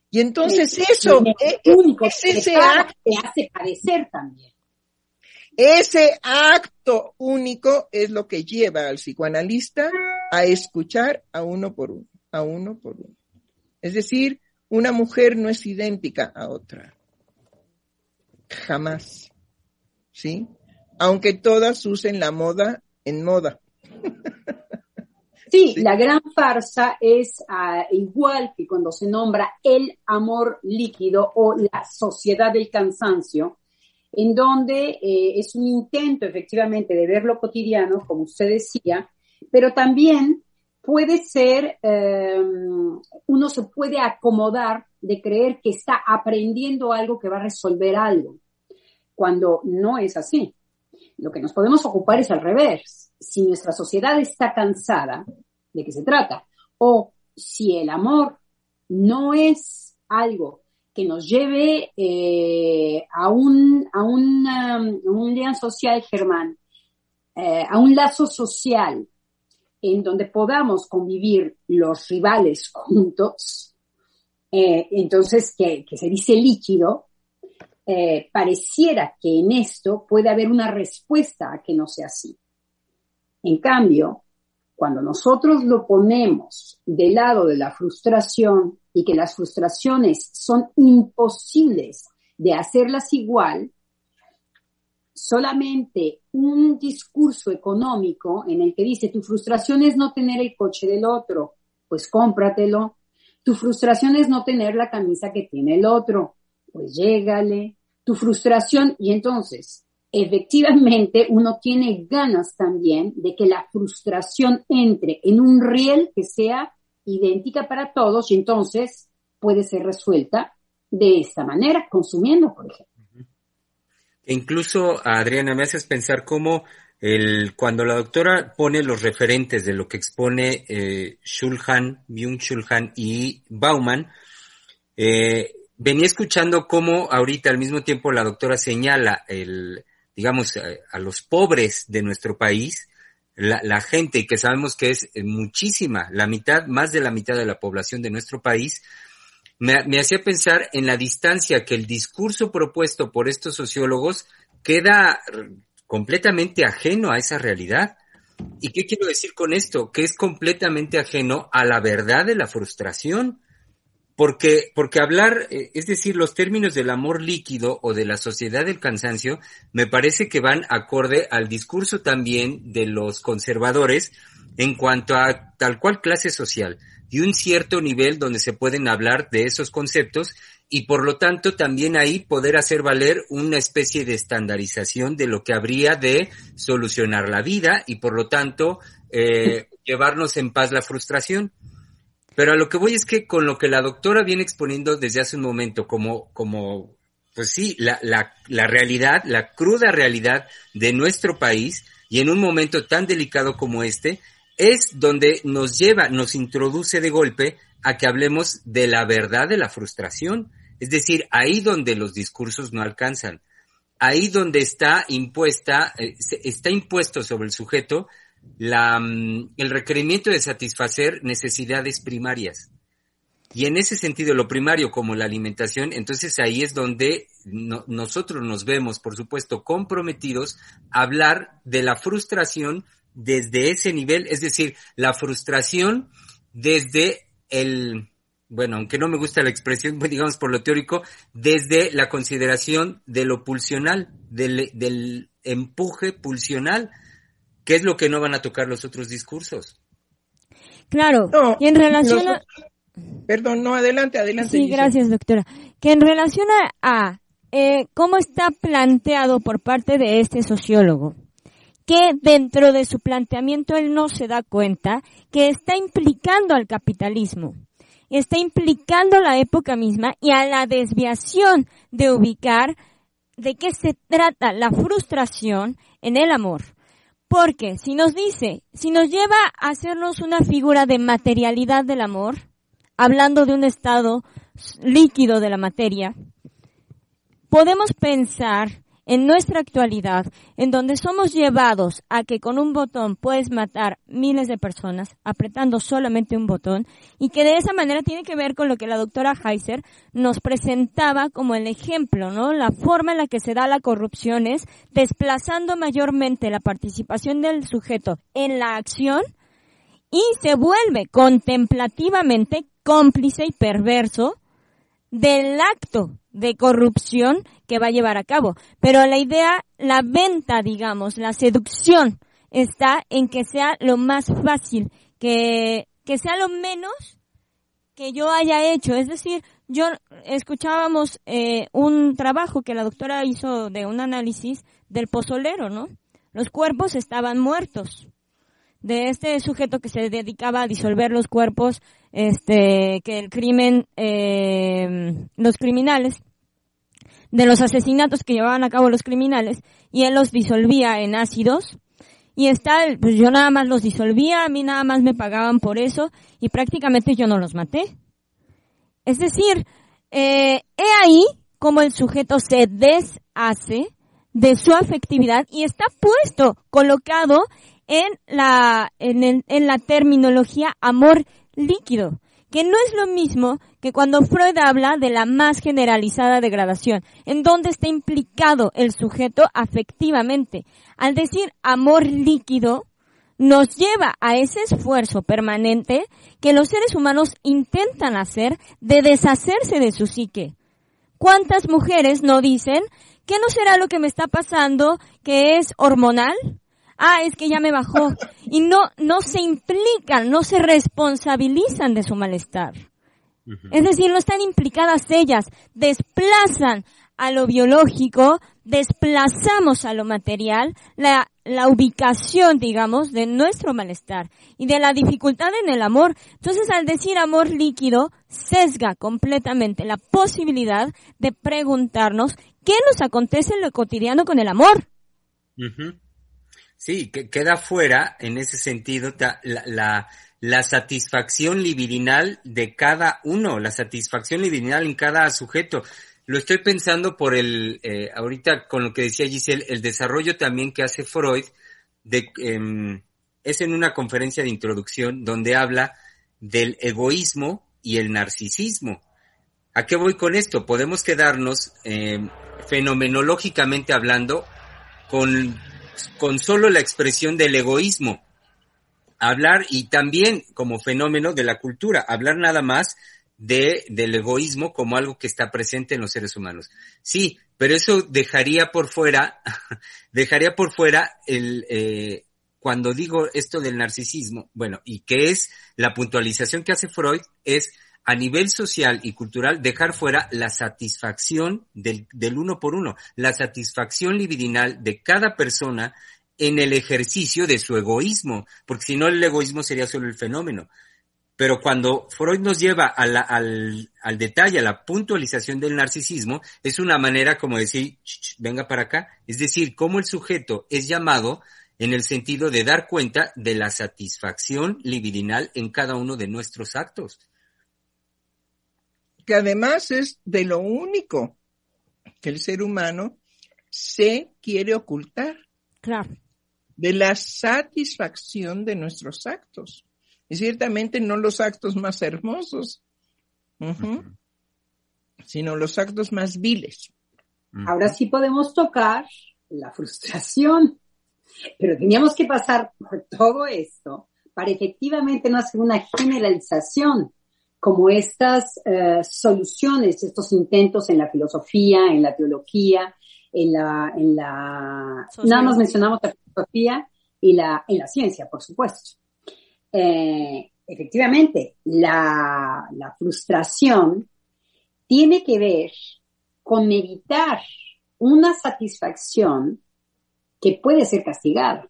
Y entonces eso, es, único, ese acto, te hace parecer también. Ese acto único es lo que lleva al psicoanalista a escuchar a uno por uno, a uno por uno. Es decir, una mujer no es idéntica a otra. Jamás. ¿Sí? Aunque todas usen la moda en moda. (laughs) Sí, la gran farsa es ah, igual que cuando se nombra el amor líquido o la sociedad del cansancio, en donde eh, es un intento efectivamente de ver lo cotidiano, como usted decía, pero también puede ser, em, uno se puede acomodar de creer que está aprendiendo algo que va a resolver algo, cuando no es así. Lo que nos podemos ocupar es al revés. Si nuestra sociedad está cansada, ¿de qué se trata? O si el amor no es algo que nos lleve eh, a, un, a, un social, Germán, eh, a un lazo social en donde podamos convivir los rivales juntos, eh, entonces que, se dice líquido, pareciera que en esto puede haber una respuesta a que no sea así. En cambio, cuando nosotros lo ponemos del lado de la frustración, y que las frustraciones son imposibles de hacerlas igual, solamente un discurso económico en el que dice tu frustración es no tener el coche del otro, pues cómpratelo. Tu frustración es no tener la camisa que tiene el otro, pues llégale. Tu frustración, y entonces, efectivamente, uno tiene ganas también de que la frustración entre en un riel que sea idéntica para todos y entonces puede ser resuelta de esta manera, consumiendo, por ejemplo. Incluso, Adriana, me haces pensar cómo el, cuando la doctora pone los referentes de lo que expone eh, Shulhan, Byung-Shulhan y Bauman, eh, venía escuchando cómo ahorita al mismo tiempo la doctora señala el, digamos, a los pobres de nuestro país, la, gente que sabemos que es eh, muchísima, la mitad, más de la mitad de la población de nuestro país, me, me hacía pensar en la distancia que el discurso propuesto por estos sociólogos queda completamente ajeno a esa realidad. ¿Y qué quiero decir con esto? Que es completamente ajeno a la verdad de la frustración. Porque, porque hablar, eh, es decir, los términos del amor líquido o de la sociedad del cansancio, me parece que van acorde al discurso también de los conservadores en cuanto a tal cual clase social y un cierto nivel donde se pueden hablar de esos conceptos y por lo tanto también ahí poder hacer valer una especie de estandarización de lo que habría de solucionar la vida y por lo tanto eh, (laughs) llevarnos en paz la frustración. Pero a lo que voy es que con lo que la doctora viene exponiendo desde hace un momento, como, como, pues sí, la, la, la realidad, la cruda realidad de nuestro país, y en un momento tan delicado como este, es donde nos lleva, nos introduce de golpe a que hablemos de la verdad de la frustración. Es decir, ahí donde los discursos no alcanzan, ahí donde está impuesta, eh, está impuesto sobre el sujeto la, mm, el requerimiento de satisfacer necesidades primarias. Y en ese sentido, lo primario como la alimentación, entonces ahí es donde nosotros nos vemos, por supuesto, comprometidos a hablar de la frustración desde ese nivel, es decir, la frustración desde el, bueno, aunque no me gusta la expresión, (laughs) digamos por lo teórico, desde la consideración de lo pulsional, del empuje pulsional, ¿Qué es lo que no van a tocar los otros discursos? Claro, y en relación a... Perdón, no, adelante, adelante. Sí, gracias, doctora. Que en relación a, eh, cómo está planteado por parte de este sociólogo, que dentro de su planteamiento él no se da cuenta que está implicando al capitalismo, está implicando la época misma y a la desviación de ubicar de qué se trata la frustración en el amor. Porque si nos dice, si nos lleva a hacernos una figura de materialidad del amor, hablando de un estado líquido de la materia, podemos pensar en nuestra actualidad, en donde somos llevados a que con un botón puedes matar miles de personas apretando solamente un botón y que de esa manera tiene que ver con lo que la doctora Heiser nos presentaba como el ejemplo, ¿no? La forma en la que se da la corrupción es desplazando mayormente la participación del sujeto en la acción y se vuelve contemplativamente cómplice y perverso del acto de corrupción que va a llevar a cabo. Pero la idea, la venta, digamos, la seducción está en que sea lo más fácil, que, que sea lo menos que yo haya hecho. Es decir, yo escuchábamos eh, un trabajo que la doctora hizo de un análisis del pozolero, ¿no? Los cuerpos estaban muertos de este sujeto que se dedicaba a disolver los cuerpos, este, que el crimen, eh, los criminales, de los asesinatos que llevaban a cabo los criminales, y él los disolvía en ácidos, y está, pues yo nada más los disolvía, a mí nada más me pagaban por eso, y prácticamente yo no los maté. Es decir, eh, he ahí como el sujeto se deshace de su afectividad y está puesto, colocado en la, en, en la terminología amor líquido, que no es lo mismo que cuando Freud habla de la más generalizada degradación, en donde está implicado el sujeto afectivamente. Al decir amor líquido, nos lleva a ese esfuerzo permanente que los seres humanos intentan hacer de deshacerse de su psique. ¿Cuántas mujeres no dicen que no será lo que me está pasando, que es hormonal? Ah, es que ya me bajó. Y no, no se implican, no se responsabilizan de su malestar. Es decir, no están implicadas ellas, desplazan a lo biológico, desplazamos a lo material, la, la ubicación, digamos, de nuestro malestar y de la dificultad en el amor. Entonces, al decir amor líquido, sesga completamente la posibilidad de preguntarnos qué nos acontece en lo cotidiano con el amor. Sí, que queda fuera en ese sentido la, la, satisfacción libidinal de cada uno, la satisfacción libidinal en cada sujeto. Lo estoy pensando por el, eh, ahorita con lo que decía Giselle, el desarrollo también que hace Freud, de, eh, es en una conferencia de introducción donde habla del egoísmo y el narcisismo. ¿A qué voy con esto? Podemos quedarnos eh, fenomenológicamente hablando con con solo la expresión del egoísmo. Hablar y también como fenómeno de la cultura, hablar nada más de, del egoísmo como algo que está presente en los seres humanos. Sí, pero eso dejaría por fuera, (laughs) dejaría por fuera el, eh, cuando digo esto del narcisismo, bueno, y que es la puntualización que hace Freud, es a nivel social y cultural dejar fuera la satisfacción del, del uno por uno, la satisfacción libidinal de cada persona en el ejercicio de su egoísmo, porque si no el egoísmo sería solo el fenómeno. Pero cuando Freud nos lleva al, al, detalle, a la puntualización del narcisismo, es una manera como decir, venga para acá, es decir, cómo el sujeto es llamado en el sentido de dar cuenta de la satisfacción libidinal en cada uno de nuestros actos que además es de lo único que el ser humano se quiere ocultar. Claro. De la satisfacción de nuestros actos. Y ciertamente no los actos más hermosos, sino los actos más viles. Ahora sí podemos tocar la frustración, pero teníamos que pasar por todo esto para efectivamente no hacer una generalización como estas eh, soluciones, estos intentos en la filosofía, en la teología, en la, en la, nada más mencionamos la filosofía y la, en la ciencia, por supuesto. Eh, efectivamente, la, la frustración tiene que ver con meditar una satisfacción que puede ser castigada.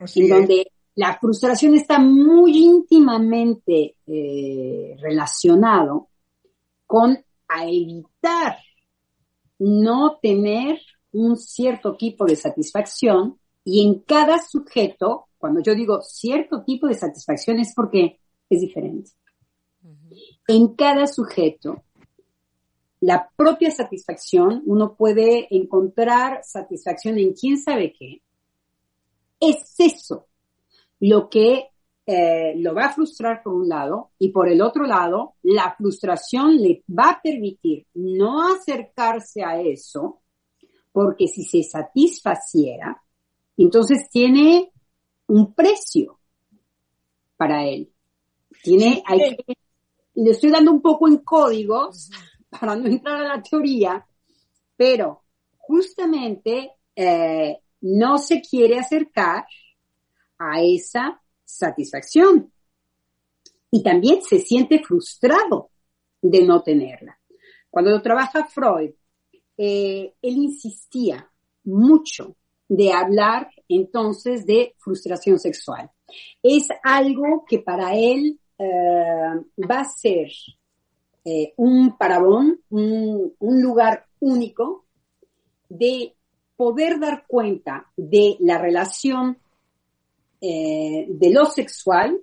en donde la frustración está muy íntimamente eh, relacionado con a evitar no tener un cierto tipo de satisfacción y en cada sujeto, cuando yo digo cierto tipo de satisfacción es porque es diferente. En cada sujeto, la propia satisfacción, uno puede encontrar satisfacción en quién sabe qué. Es eso lo que eh, lo va a frustrar por un lado y por el otro lado, la frustración le va a permitir no acercarse a eso, porque si se satisfaciera, entonces tiene un precio para él. Tiene, hay que, le estoy dando un poco en códigos (laughs) para no entrar a la teoría, pero justamente eh, no se quiere acercar a esa satisfacción. Y también se siente frustrado de no tenerla. Cuando trabaja Freud, eh, él insistía mucho de hablar entonces de frustración sexual. Es algo que para él eh, va a ser eh, un parabón, un lugar único de poder dar cuenta de la relación eh, de lo sexual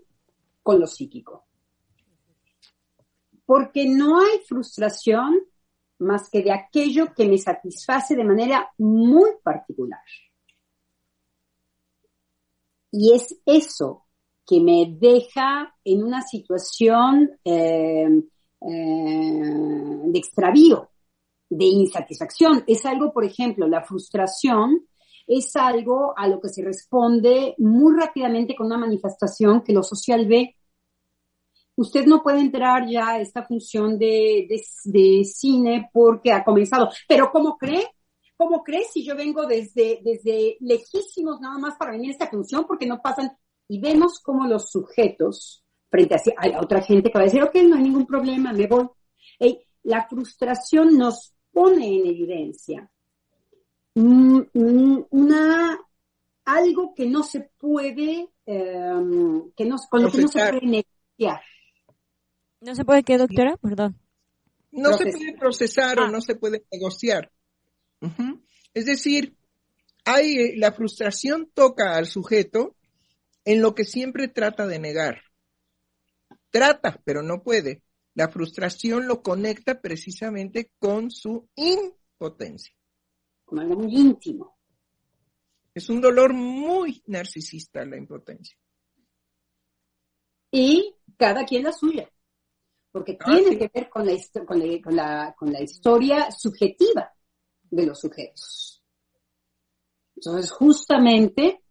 con lo psíquico. Porque no hay frustración más que de aquello que me satisface de manera muy particular. Y es eso que me deja en una situación eh, eh, de extravío, de insatisfacción. Es algo, por ejemplo, la frustración es algo a lo que se responde muy rápidamente con una manifestación que lo social ve. Usted no puede entrar ya a esta función de, de, cine porque ha comenzado. Pero ¿cómo cree? ¿Cómo cree si yo vengo desde, desde lejísimos nada más para venir a esta función porque no pasan? Y vemos cómo los sujetos, frente a, otra gente que va a decir, ok, no hay ningún problema, me voy. la frustración nos pone en evidencia una algo que no se puede, em, que no, con lo que no se puede negociar. ¿No se puede qué, doctora? Perdón. No se puede procesar o ah. no se puede negociar. Es decir, hay, eh, la frustración toca al sujeto en lo que siempre trata de negar. Trata, pero no puede. La frustración lo conecta precisamente con su impotencia como algo muy íntimo. Es un dolor muy narcisista la impotencia. Y cada quien la suya, porque ah, tiene que ver con la, con, la, con la historia subjetiva de los sujetos. Entonces, justamente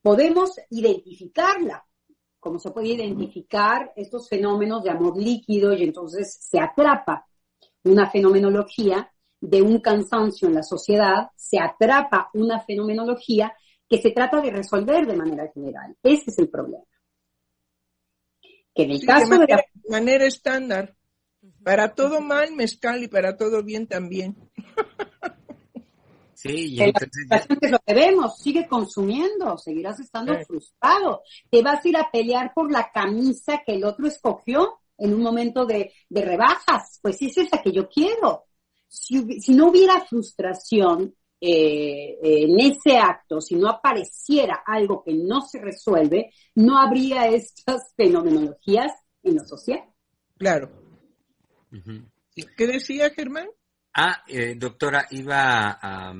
podemos identificarla, como se puede identificar estos fenómenos de amor líquido y entonces se atrapa una fenomenología de un cansancio en la sociedad, se atrapa una fenomenología que se trata de resolver de manera general. Ese es el problema. Que en el caso de, manera, manera estándar, para todo mal mezcal y para todo bien también. Sí, y entonces... es lo que vemos, sigue consumiendo, seguirás estando frustrado, te vas a ir a pelear por la camisa que el otro escogió en un momento de, de rebajas, pues esa es la que yo quiero si, no hubiera frustración eh, en ese acto, si no apareciera algo que no se resuelve, no habría (laughs) estas fenomenologías en lo social. Claro. ¿Qué decía Germán? Ah, eh, doctora, iba a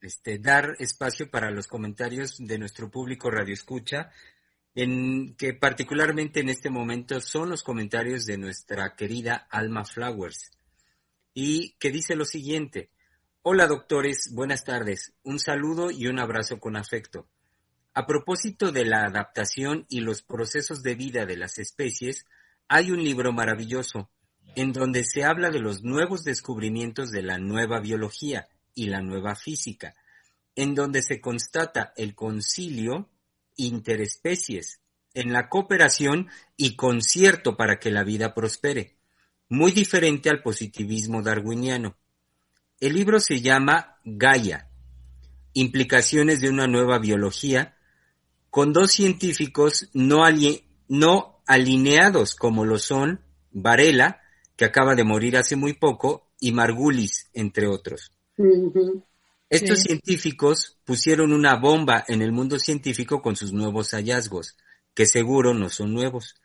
este, dar espacio para los comentarios de nuestro público Radio Escucha, en que particularmente en este momento son los comentarios de nuestra querida Alma Flowers y que dice lo siguiente. Hola doctores, buenas tardes. Un saludo y un abrazo con afecto. A propósito de la adaptación y los procesos de vida de las especies, hay un libro maravilloso en donde se habla de los nuevos descubrimientos de la nueva biología y la nueva física, en donde se constata el concilio interespecies en la cooperación y concierto para que la vida prospere muy diferente al positivismo darwiniano. El libro se llama Gaia, Implicaciones de una nueva biología, con dos científicos no, no alineados como lo son Varela, que acaba de morir hace muy poco, y Margulis, entre otros. Estos científicos pusieron una bomba en el mundo científico con sus nuevos hallazgos, que seguro no son nuevos,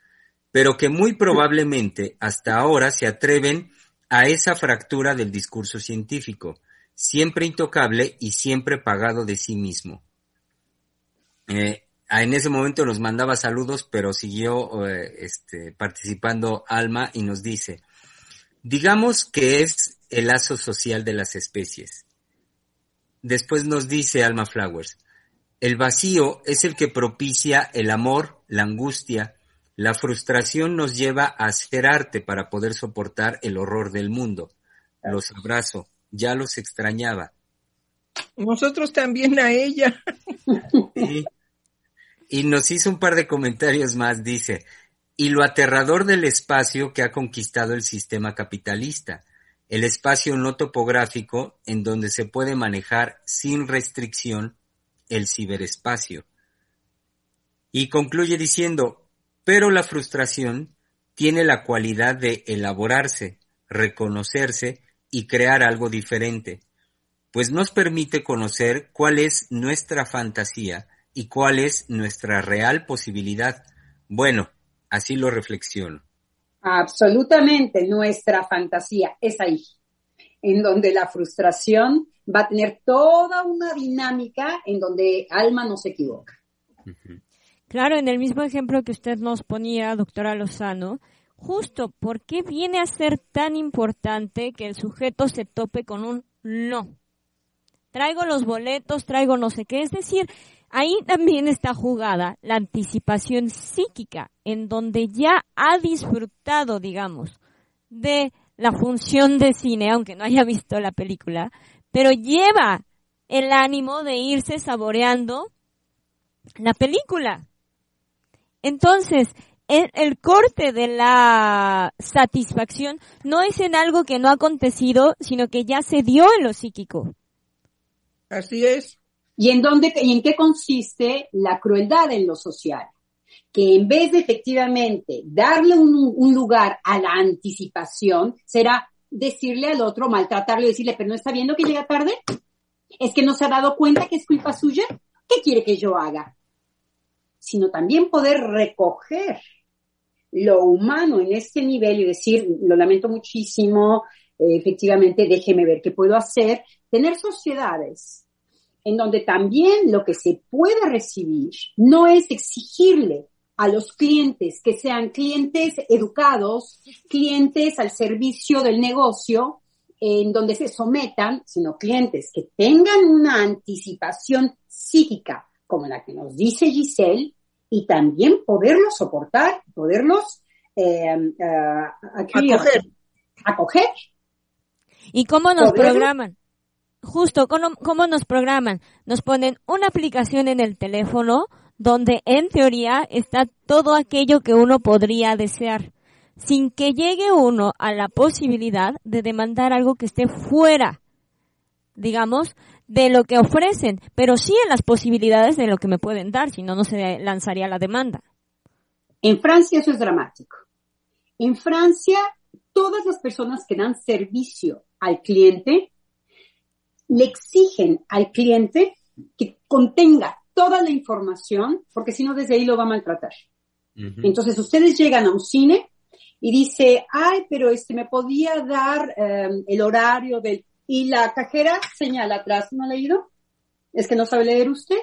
pero que muy probablemente hasta ahora se atreven a esa fractura del discurso científico, siempre intocable y siempre pagado de sí mismo. Eh, en ese momento nos mandaba saludos, pero siguió eh, este, participando Alma y nos dice, digamos que es el lazo social de las especies. Después nos dice Alma Flowers, el vacío es el que propicia el amor, la angustia, la frustración nos lleva a hacer arte para poder soportar el horror del mundo. Los abrazo, ya los extrañaba. Nosotros también a ella. Y nos hizo un par de comentarios más, dice, y lo aterrador del espacio que ha conquistado el sistema capitalista el espacio no topográfico en donde se puede manejar sin restricción el ciberespacio. Y concluye diciendo, pero la frustración tiene la cualidad de elaborarse, reconocerse y crear algo diferente, pues nos permite conocer cuál es nuestra fantasía y cuál es nuestra real posibilidad. Bueno, así lo reflexiono. Absolutamente, nuestra fantasía es ahí, en donde la frustración va a tener toda una dinámica en donde alma no se equivoca. Claro, en el mismo ejemplo que usted nos ponía, doctora Lozano, justo, ¿por qué viene a ser tan importante que el sujeto se tope con un no? Traigo los boletos, traigo no sé qué, es decir, Ahí también está jugada la anticipación psíquica, en donde ya ha disfrutado, digamos, de la función de cine, aunque no haya visto la película, pero lleva el ánimo de irse saboreando la película. Entonces, el, el, corte de la satisfacción no es en algo que no ha acontecido, sino que ya se dio en lo psíquico. Así es. ¿Y en, dónde, y en qué consiste la crueldad en lo social? Que en vez de efectivamente darle un, lugar a la anticipación, será decirle al otro, maltratarlo y decirle, pero no está viendo que llega tarde. Es que no se ha dado cuenta que es culpa suya. ¿Qué quiere que yo haga? Sino también poder recoger lo humano en este nivel y decir, lo lamento muchísimo, eh, efectivamente, déjeme ver qué puedo hacer. Tener sociedades en donde también lo que se puede recibir no es exigirle a los clientes que sean clientes educados, clientes al servicio del negocio, en donde se sometan, sino clientes que tengan una anticipación psíquica, como la que nos dice Giselle, y también poderlos soportar, poderlos eh, eh, acoger. ¿Y cómo nos programan? justo, ¿cómo, nos programan? Nos ponen una aplicación en el teléfono donde en teoría está todo aquello que uno podría desear, sin que llegue uno a la posibilidad de demandar algo que esté fuera, digamos, de lo que ofrecen, pero sí en las posibilidades de lo que me pueden dar, si no, no se lanzaría la demanda. En Francia eso es dramático. En Francia, todas las personas que dan servicio al cliente le exigen al cliente que contenga toda la información, porque si no desde ahí lo va a maltratar. Entonces ustedes llegan a un cine y dice, ay, pero este me podía dar em, el horario del... Y la cajera señala atrás, ¿no ha leído? Es que no sabe leer usted.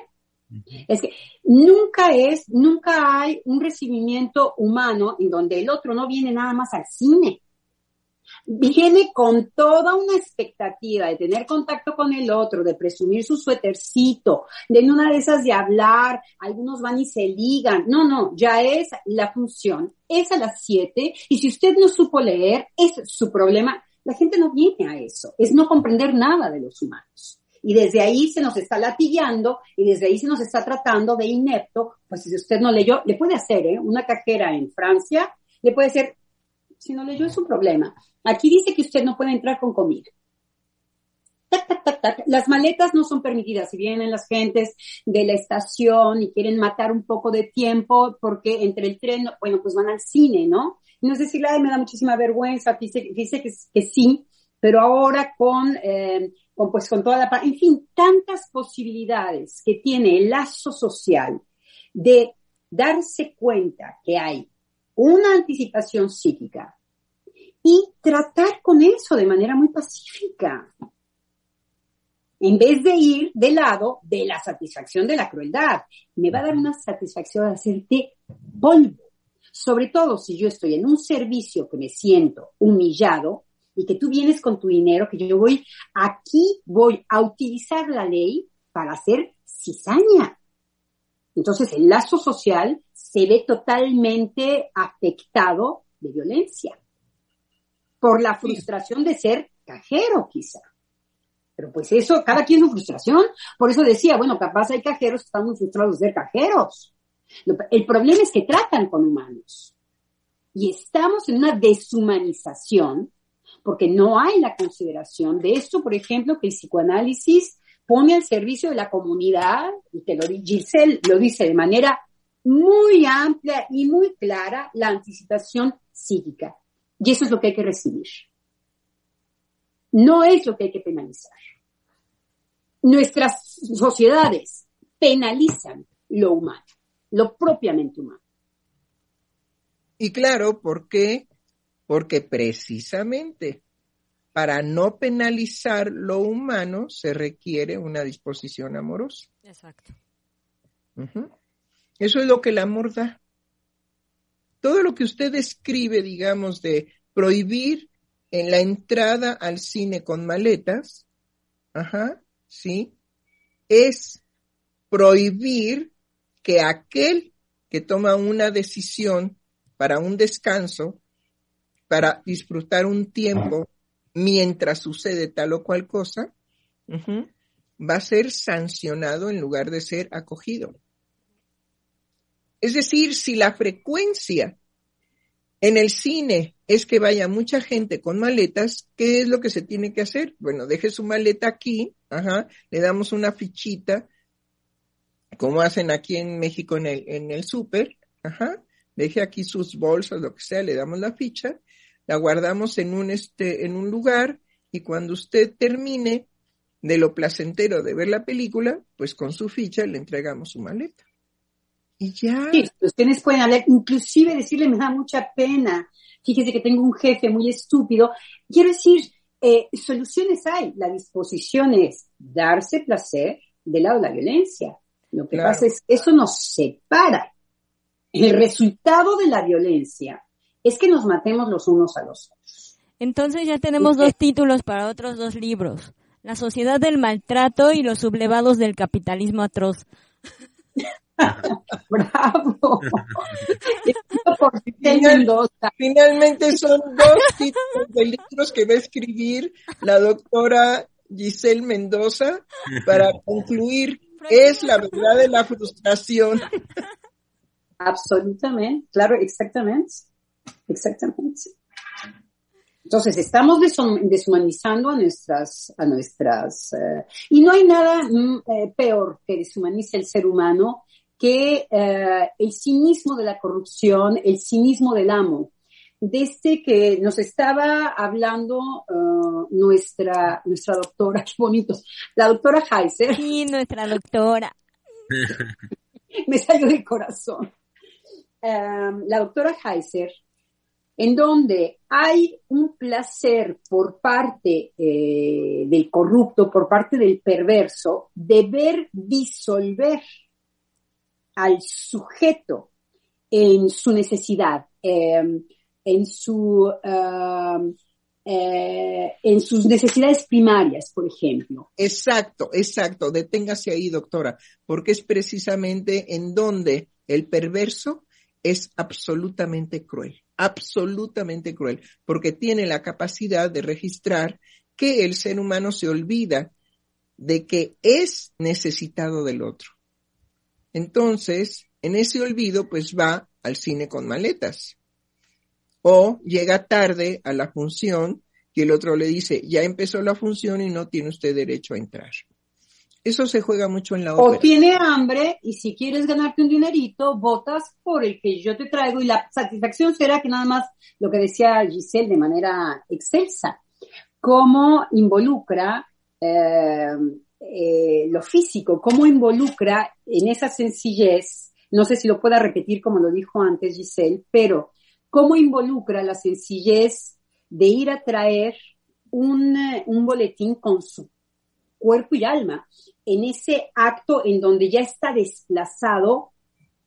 Es que nunca es, nunca hay un recibimiento humano en donde el otro no viene nada más al cine viene con toda una expectativa de tener contacto con el otro, de presumir su suétercito, de en una de esas de hablar, algunos van y se ligan. No, no, ya es la función, es a las siete y si usted no supo leer, es su problema. La gente no viene a eso, es no comprender nada de los humanos. Y desde ahí se nos está latillando y desde ahí se nos está tratando de inepto. Pues si usted no leyó, le puede hacer, ¿eh? Una cajera en Francia, le puede hacer Si no leyó es un problema. Aquí dice que usted no puede entrar con comida. Las maletas no son permitidas. Si vienen las gentes de la estación y quieren matar un poco de tiempo porque entre el tren, bueno, pues van al cine, ¿no? No es decir, ay, me da muchísima vergüenza, dice, dice que, que sí, pero ahora con, eh, con, pues con toda la, en fin, tantas posibilidades que tiene el lazo social de darse cuenta que hay una anticipación psíquica y tratar con eso de manera muy pacífica en vez de ir del lado de la satisfacción de la crueldad. Me va a dar una satisfacción hacerte polvo. Sobre todo si yo estoy en un servicio que me siento humillado y que tú vienes con tu dinero, que yo voy, aquí voy a utilizar la ley para hacer cizaña. Entonces el lazo social se ve totalmente afectado de violencia por la frustración de ser cajero quizá. Pero pues eso, cada quien su frustración. Por eso decía, bueno, capaz hay cajeros que están muy frustrados de ser cajeros. El problema es que tratan con humanos. Y estamos en una deshumanización porque no hay la consideración de esto, por ejemplo, que el psicoanálisis pone al servicio de la comunidad, y que lo, Giselle lo dice de manera muy amplia y muy clara, la anticipación psíquica. Y eso es lo que hay que recibir. No es lo que hay que penalizar nuestras sociedades penalizan lo humano, lo propiamente humano. Y claro, ¿por qué? Porque precisamente para no penalizar lo humano se requiere una disposición amorosa. Exacto. Eso es lo que el amor da. Todo lo que usted escribe, digamos, de prohibir en la entrada al cine con maletas, ajá, ¿sí? Es prohibir que aquel que toma una decisión para un descanso, para disfrutar un tiempo mientras sucede tal o cual cosa, va a ser sancionado en lugar de ser acogido. Es decir, si la frecuencia en el cine es que vaya mucha gente con maletas, ¿qué es lo que se tiene que hacer? Bueno, deje su maleta aquí, Ajá, le damos una fichita, como hacen aquí en México en el, en súper, deje aquí sus bolsas, lo que sea, le damos la ficha, la guardamos en un, este, en un lugar y cuando usted termine de lo placentero de ver la película, pues con su ficha le entregamos su maleta. Y ya. Ustedes pueden hablar, inclusive decirle me da mucha pena. Fíjese que tengo un jefe muy estúpido. Quiero decir, eh, soluciones hay. La disposición es darse placer del lado de la violencia. Lo que pasa es que eso nos separa. El resultado de la violencia es que nos matemos los unos a los otros. Entonces ya tenemos dos títulos para otros dos libros. La sociedad del maltrato y los sublevados del capitalismo atroz. (laughs) Bravo. (laughs) finalmente son dos títulos de libros que va a escribir la doctora Giselle Mendoza para concluir. Es la verdad de la frustración. (laughs) Absolutamente, claro, exactamente. Exactamente. Entonces, estamos deshumanizando a nuestras, a nuestras, eh, y no hay nada mm, eh, peor que deshumanice el ser humano que eh, el cinismo de la corrupción, el cinismo del amo. Desde que nos estaba hablando uh, nuestra, nuestra doctora, (laughs) qué bonito, la doctora Heiser. Sí, nuestra doctora. (laughs) Me salió del corazón. Um, la doctora Heiser, en donde hay un placer por parte eh, del corrupto, por parte del perverso, de ver disolver al sujeto en su necesidad, em, en, su, eh, en sus necesidades primarias, por ejemplo. Exacto, exacto. Deténgase ahí, doctora, porque es precisamente en donde el perverso es absolutamente cruel, absolutamente cruel, porque tiene la capacidad de registrar que el ser humano se olvida de que es necesitado del otro. Entonces, en ese olvido, pues va al cine con maletas. O llega tarde a la función y el otro le dice, ya empezó la función y no tiene usted derecho a entrar. Eso se juega mucho en la ópera. O tiene hambre y si quieres ganarte un dinerito, votas por el que yo te traigo y la satisfacción será que nada más lo que decía Giselle de manera excelsa, cómo involucra eh, eh, lo físico, cómo involucra en esa sencillez, no sé si lo pueda repetir como lo dijo antes Giselle, pero cómo involucra la sencillez de ir a traer un, un boletín con su cuerpo y alma, en ese acto en donde ya está desplazado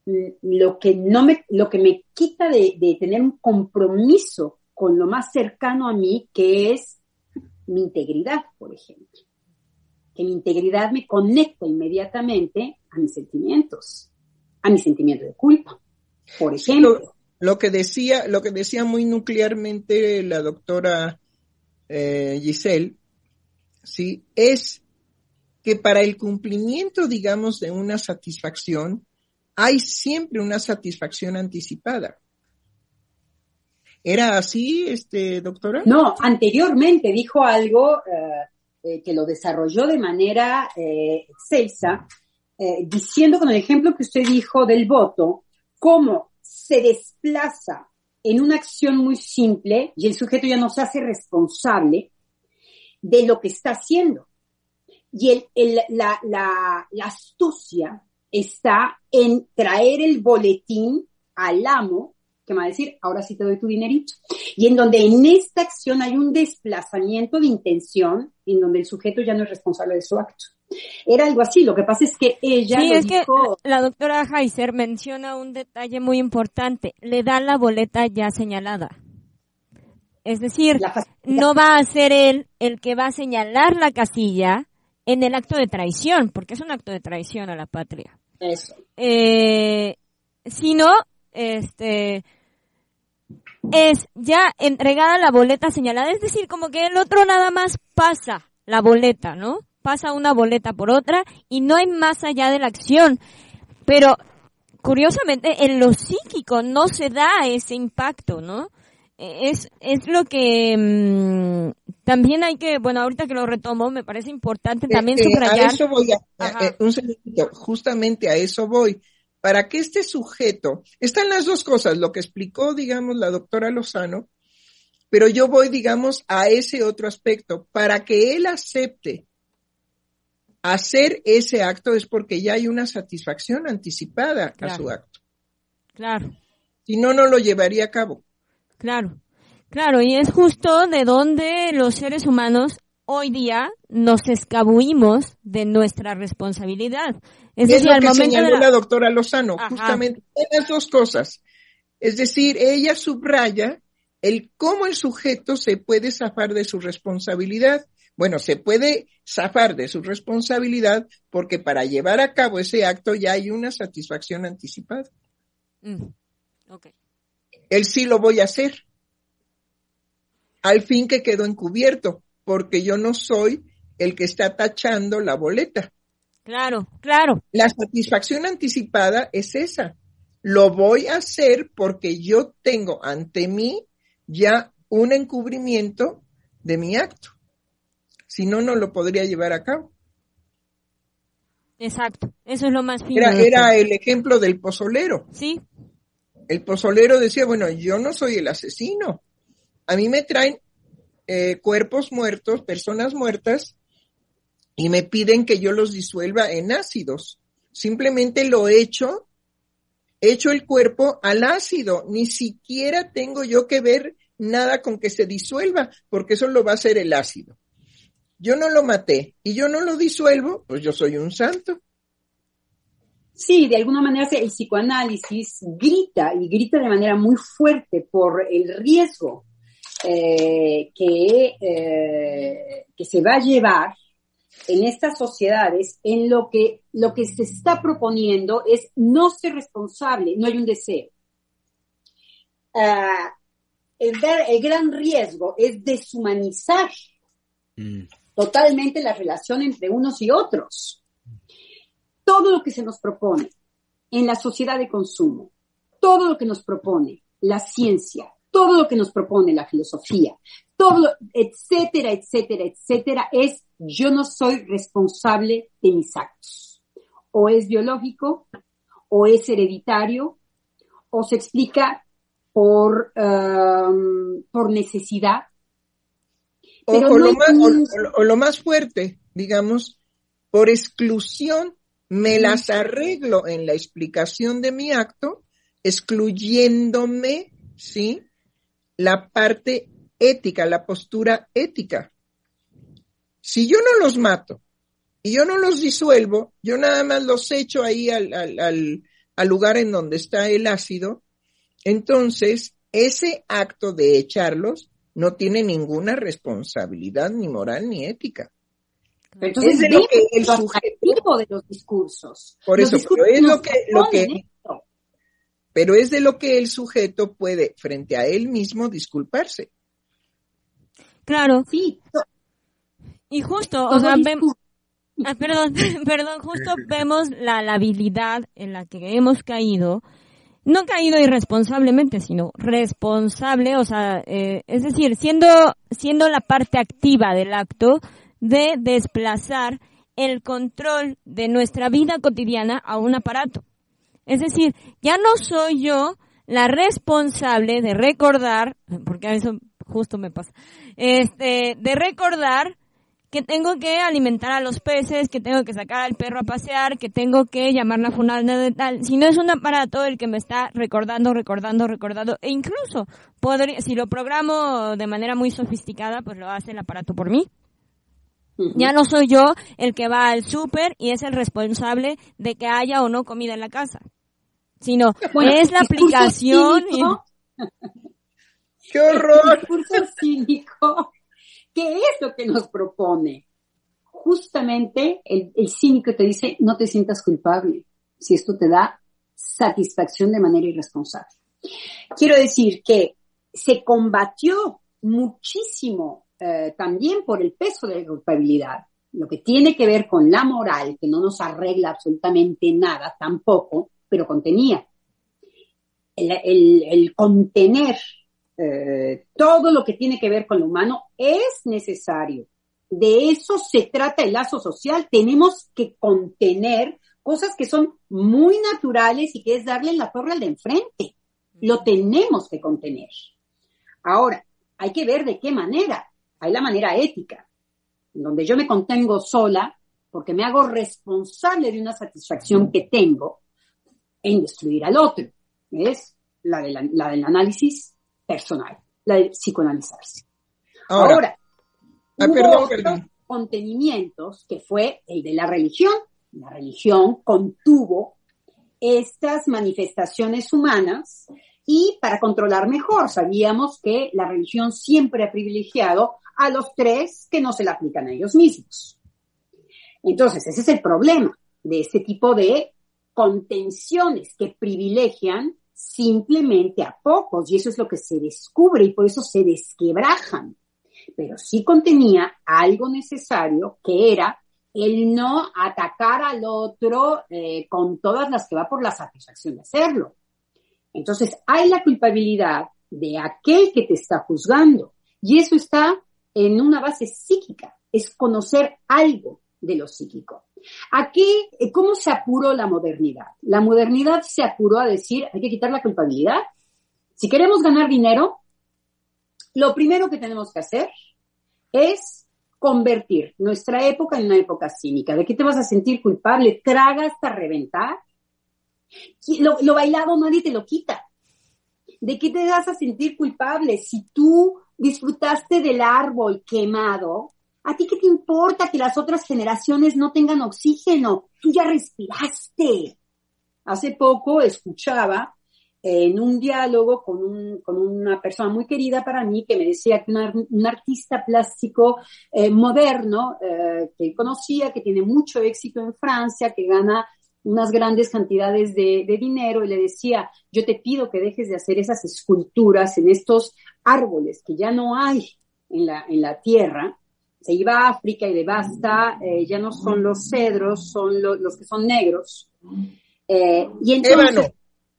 mm, lo que no me, lo que me quita de, de tener un compromiso con lo más cercano a mí, que es mi integridad, por ejemplo. Que mi integridad me conecta inmediatamente a mis sentimientos, a mi sentimiento de culpa, por ejemplo. Lo, que decía, lo que decía muy nuclearmente la doctora eh, Giselle, sí, es que para el cumplimiento, digamos, de una satisfacción, hay siempre una satisfacción anticipada. ¿Era así, este, doctora? No, anteriormente dijo algo eh, eh, que lo desarrolló de manera eh, excelsa, diciendo con el ejemplo que usted dijo del voto, cómo se desplaza en una acción muy simple y el sujeto ya no se hace responsable de lo que está haciendo. Y el, el, la, la, la astucia está en traer el boletín al amo que me va a decir, ahora sí te doy tu dinerito. Y en donde en esta acción hay un desplazamiento de intención, en donde el sujeto ya no es responsable de su acto. Era algo así, lo que pasa es que ella Sí, es que dijo, la doctora Heiser menciona un detalle muy importante. Le da la boleta ya señalada. Es decir, no va a ser él el que va a señalar la casilla en el acto de traición, porque es un acto de traición a la patria. Eso. Eh, sino, este, es ya entregada la boleta señalada, es decir, como que el otro nada más pasa la boleta, ¿no? Pasa una boleta por otra y no hay más allá de la acción. Pero, curiosamente, en lo psíquico no se da ese impacto, ¿no? Eh, Es, es lo que mm, también hay que, bueno, ahorita que lo retomo, me parece importante también Eh, eh, subrayar. A eso voy, a- eh, un segundito, justamente a eso voy. Para que este sujeto, están las dos cosas, lo que explicó, digamos, la doctora Lozano, pero yo voy, digamos, a ese otro aspecto. Para que él acepte hacer ese acto es porque ya hay una satisfacción anticipada a su acto. Claro. Si no, no lo llevaría a cabo. Claro, claro, y es justo de donde los seres humanos hoy día nos escabuimos de nuestra responsabilidad. Es Es decir, lo al que momento de señaló la- la doctora Lozano, Ajá. justamente las dos cosas. Es decir, ella subraya el cómo el sujeto se puede zafar de su responsabilidad. Bueno, se puede zafar de su responsabilidad porque para llevar a cabo ese acto ya hay una satisfacción anticipada. Mm, ok. Él sí lo voy a hacer. Al fin que quedó encubierto, porque yo no soy el que está tachando la boleta. Claro, claro, La satisfacción anticipada es esa. Lo voy a hacer porque yo tengo ante mí ya un encubrimiento de mi acto. Si no, no lo podría llevar a cabo. exacto. Eso es lo más fino. Era, el ejemplo del pozolero. Sí, El pozolero decía, bueno, yo no soy el asesino. A mí me traen eh, cuerpos muertos, personas muertas, y me piden que yo los disuelva en ácidos. Simplemente lo echo, echo el cuerpo al ácido. Ni siquiera tengo yo que ver nada con que se disuelva, porque eso lo va a hacer el ácido. Yo no lo maté y yo no lo disuelvo, pues yo soy un santo. Sí, de alguna manera el psicoanálisis grita y grita de manera muy fuerte por el riesgo eh, que, eh, que se va a llevar en estas sociedades en lo que lo que se está proponiendo es no ser responsable, no hay un deseo. Ah, el, gran riesgo es deshumanizar Mm. Totalmente la relación entre unos y otros. Todo lo que se nos propone en la sociedad de consumo, todo lo que nos propone la ciencia, todo lo que nos propone la filosofía, todo, etcétera, etcétera, etcétera, es yo no soy responsable de mis actos. O es biológico, o es hereditario, o se explica por, um, por necesidad. O, lo más, o, lo más, fuerte, digamos, por exclusión, me las arreglo en la explicación de mi acto, excluyéndome, ¿sí? La parte ética, la postura ética. Si yo no los mato y yo no los disuelvo, yo nada más los echo ahí al, al, al lugar en donde está el ácido, entonces ese acto de echarlos no tiene ninguna responsabilidad ni moral ni ética. Entonces, es de lo que el sujeto de los discursos. Por eso, pero es lo que, lo que pero es de lo que el sujeto puede frente a él mismo disculparse. Claro. Sí. Y justo, o sea, vemos, ah, perdón, (laughs) perdón, justo vemos la, la habilidad en la que hemos caído no caído irresponsablemente, sino responsable, o sea, eh, es decir, siendo, siendo la parte activa del acto de desplazar el control de nuestra vida cotidiana a un aparato. Es decir, ya no soy yo la responsable de recordar, porque a eso justo me pasa, este, de recordar que tengo que alimentar a los peces, que tengo que sacar al perro a pasear, que tengo que llamar la funalna de tal. Si no es un aparato el que me está recordando, recordando, recordando, e incluso podría, si lo programo de manera muy sofisticada, pues lo hace el aparato por mí. Ya no soy yo el que va al súper y es el responsable de que haya o no comida en la casa, sino es la aplicación. (laughs) ¡Qué horror! El cínico ¿Qué es lo que nos propone? Justamente el, cínico te dice, no te sientas culpable si esto te da satisfacción de manera irresponsable. Quiero decir que se combatió muchísimo eh, también por el peso de la culpabilidad, lo que tiene que ver con la moral, que no nos arregla absolutamente nada tampoco, pero contenía. el contener eh, todo lo que tiene que ver con lo humano es necesario. De eso se trata el lazo social. Tenemos que contener cosas que son muy naturales y que es darle la torre al de enfrente. Lo tenemos que contener. Ahora, hay que ver de qué manera. Hay la manera ética, donde yo me contengo sola porque me hago responsable de una satisfacción que tengo en destruir al otro. Es la, la del análisis personal, la de psicoanalizarse. Ahora, ah, hubo otros contenimientos que fue el de la religión. La religión contuvo estas manifestaciones humanas y para controlar mejor sabíamos que la religión siempre ha privilegiado a los tres que no se la aplican a ellos mismos. Entonces, ese es el problema de este tipo de contenciones que privilegian simplemente a pocos y eso es lo que se descubre y por eso se desquebrajan. Pero sí contenía algo necesario que era el no atacar al otro eh, con todas las que va por la satisfacción de hacerlo. Entonces hay la culpabilidad de aquel que te está juzgando y eso está en una base psíquica, es conocer algo de lo psíquico. Aquí, eh, ¿cómo se apuró la modernidad? La modernidad se apuró a decir, hay que quitar la culpabilidad. Si queremos ganar dinero, lo primero que tenemos que hacer es convertir nuestra época en una época cínica. ¿De qué te vas a sentir culpable? Traga hasta reventar. Lo, bailado nadie te lo quita. ¿De qué te vas a sentir culpable si tú disfrutaste del árbol quemado ¿A ti qué te importa que las otras generaciones no tengan oxígeno? Tú ya respiraste. Hace poco escuchaba en un diálogo con, un, con una persona muy querida para mí que me decía que un artista plástico eh, moderno eh, que conocía, que tiene mucho éxito en Francia, que gana unas grandes cantidades de, dinero y le decía, yo te pido que dejes de hacer esas esculturas en estos árboles que ya no hay en la tierra, se iba a África y de basta, eh, ya no son los cedros, son los que son negros. Eh, y entonces,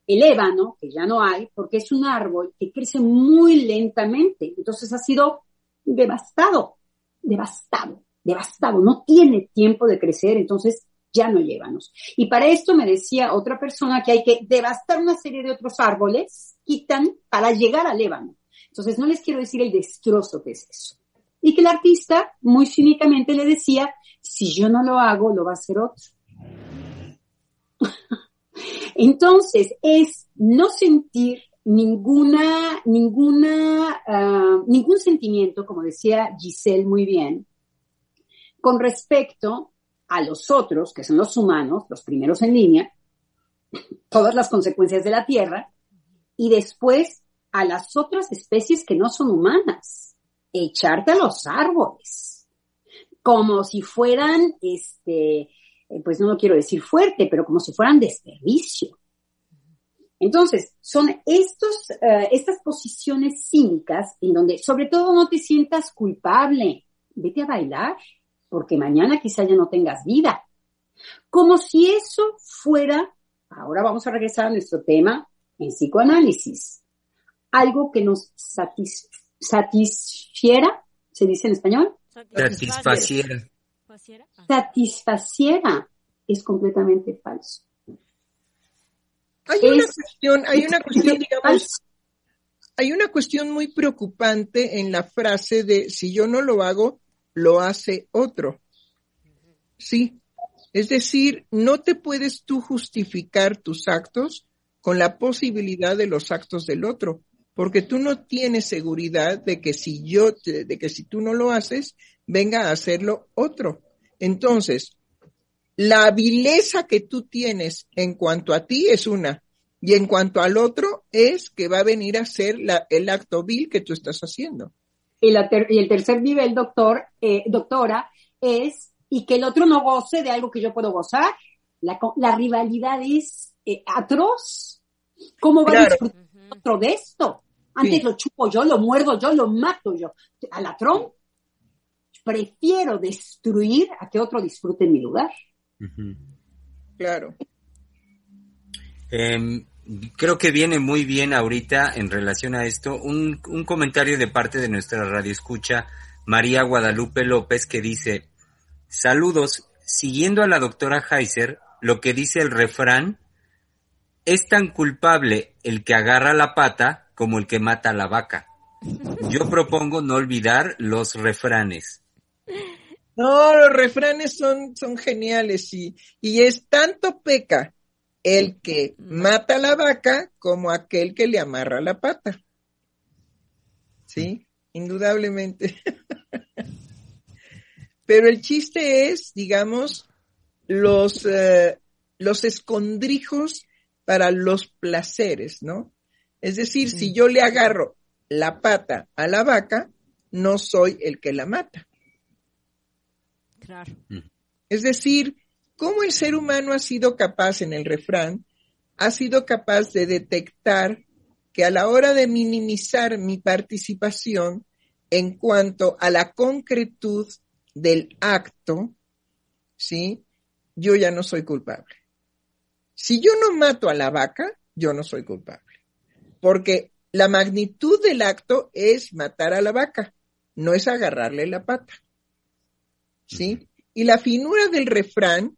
el ébano, que ya no hay, porque es un árbol que crece muy lentamente, entonces ha sido devastado, devastado, devastado, no tiene tiempo de crecer, entonces ya no hay ébanos. Y para esto me decía otra persona que hay que devastar una serie de otros árboles, quitan para llegar al ébano. Entonces no les quiero decir el destrozo que es eso. Y que el artista muy cínicamente le decía, si yo no lo hago, lo va a hacer otro. (laughs) Entonces, es no sentir ninguna, ninguna, ah, ningún sentimiento, como decía Giselle muy bien, con respecto a los otros, que son los humanos, los primeros en línea, (laughs) todas las consecuencias de la Tierra, y después a las otras especies que no son humanas, echarte a los árboles, como si fueran, este, eh, pues no lo quiero decir fuerte, pero como si fueran desperdicio. Entonces, son estos, eh, estas posiciones cínicas en donde sobre todo no te sientas culpable. Vete a bailar, porque mañana quizá ya no tengas vida. Como si eso fuera, ahora vamos a regresar a nuestro tema en psicoanálisis, algo que nos satisfiera, ¿se dice en español? Satisfaciera. Satisfaciera es completamente falso. Hay una cuestión, hay una cuestión, digamos, hay una cuestión muy preocupante en la frase de si yo no lo hago, lo hace otro. Sí. Es decir, no te puedes tú justificar tus actos con la posibilidad de los actos del otro, porque tú no tienes seguridad de que si yo, de que si tú no lo haces, venga a hacerlo otro. Entonces, la vileza que tú tienes en cuanto a ti es una, y en cuanto al otro es que va a venir a hacer el acto vil que tú estás haciendo. Y, el tercer nivel, doctor, eh, doctora, es y que el otro no goce de algo que yo puedo gozar. La, rivalidad es eh, atroz. ¿Cómo va a disfrutar otro de esto? Antes lo chupo yo, lo muerdo yo, lo mato yo. A la Trump prefiero destruir a que otro disfrute en mi lugar. Claro. Em, creo que viene muy bien ahorita en relación a esto un, un comentario de parte de nuestra radio escucha María Guadalupe López que dice, saludos, siguiendo a la doctora Heiser, lo que dice el refrán, es tan culpable el que agarra la pata como el que mata a la vaca. Yo propongo no olvidar los refranes. No, los refranes son, son geniales y, y es tanto peca el que mata a la vaca como aquel que le amarra la pata. Sí, indudablemente. (laughs) Pero el chiste es, digamos, los, eh, los escondrijos para los placeres, ¿no? Es decir, si yo le agarro la pata a la vaca, no soy el que la mata. Mm. Es decir, cómo el ser humano ha sido capaz en el refrán, ha sido capaz de detectar que a la hora de minimizar mi participación en cuanto a la concretud del acto, ¿sí? Yo ya no soy culpable. Si yo no mato a la vaca, yo no soy culpable. Porque la magnitud del acto es matar a la vaca, no es agarrarle la pata. ¿sí? Y la finura del refrán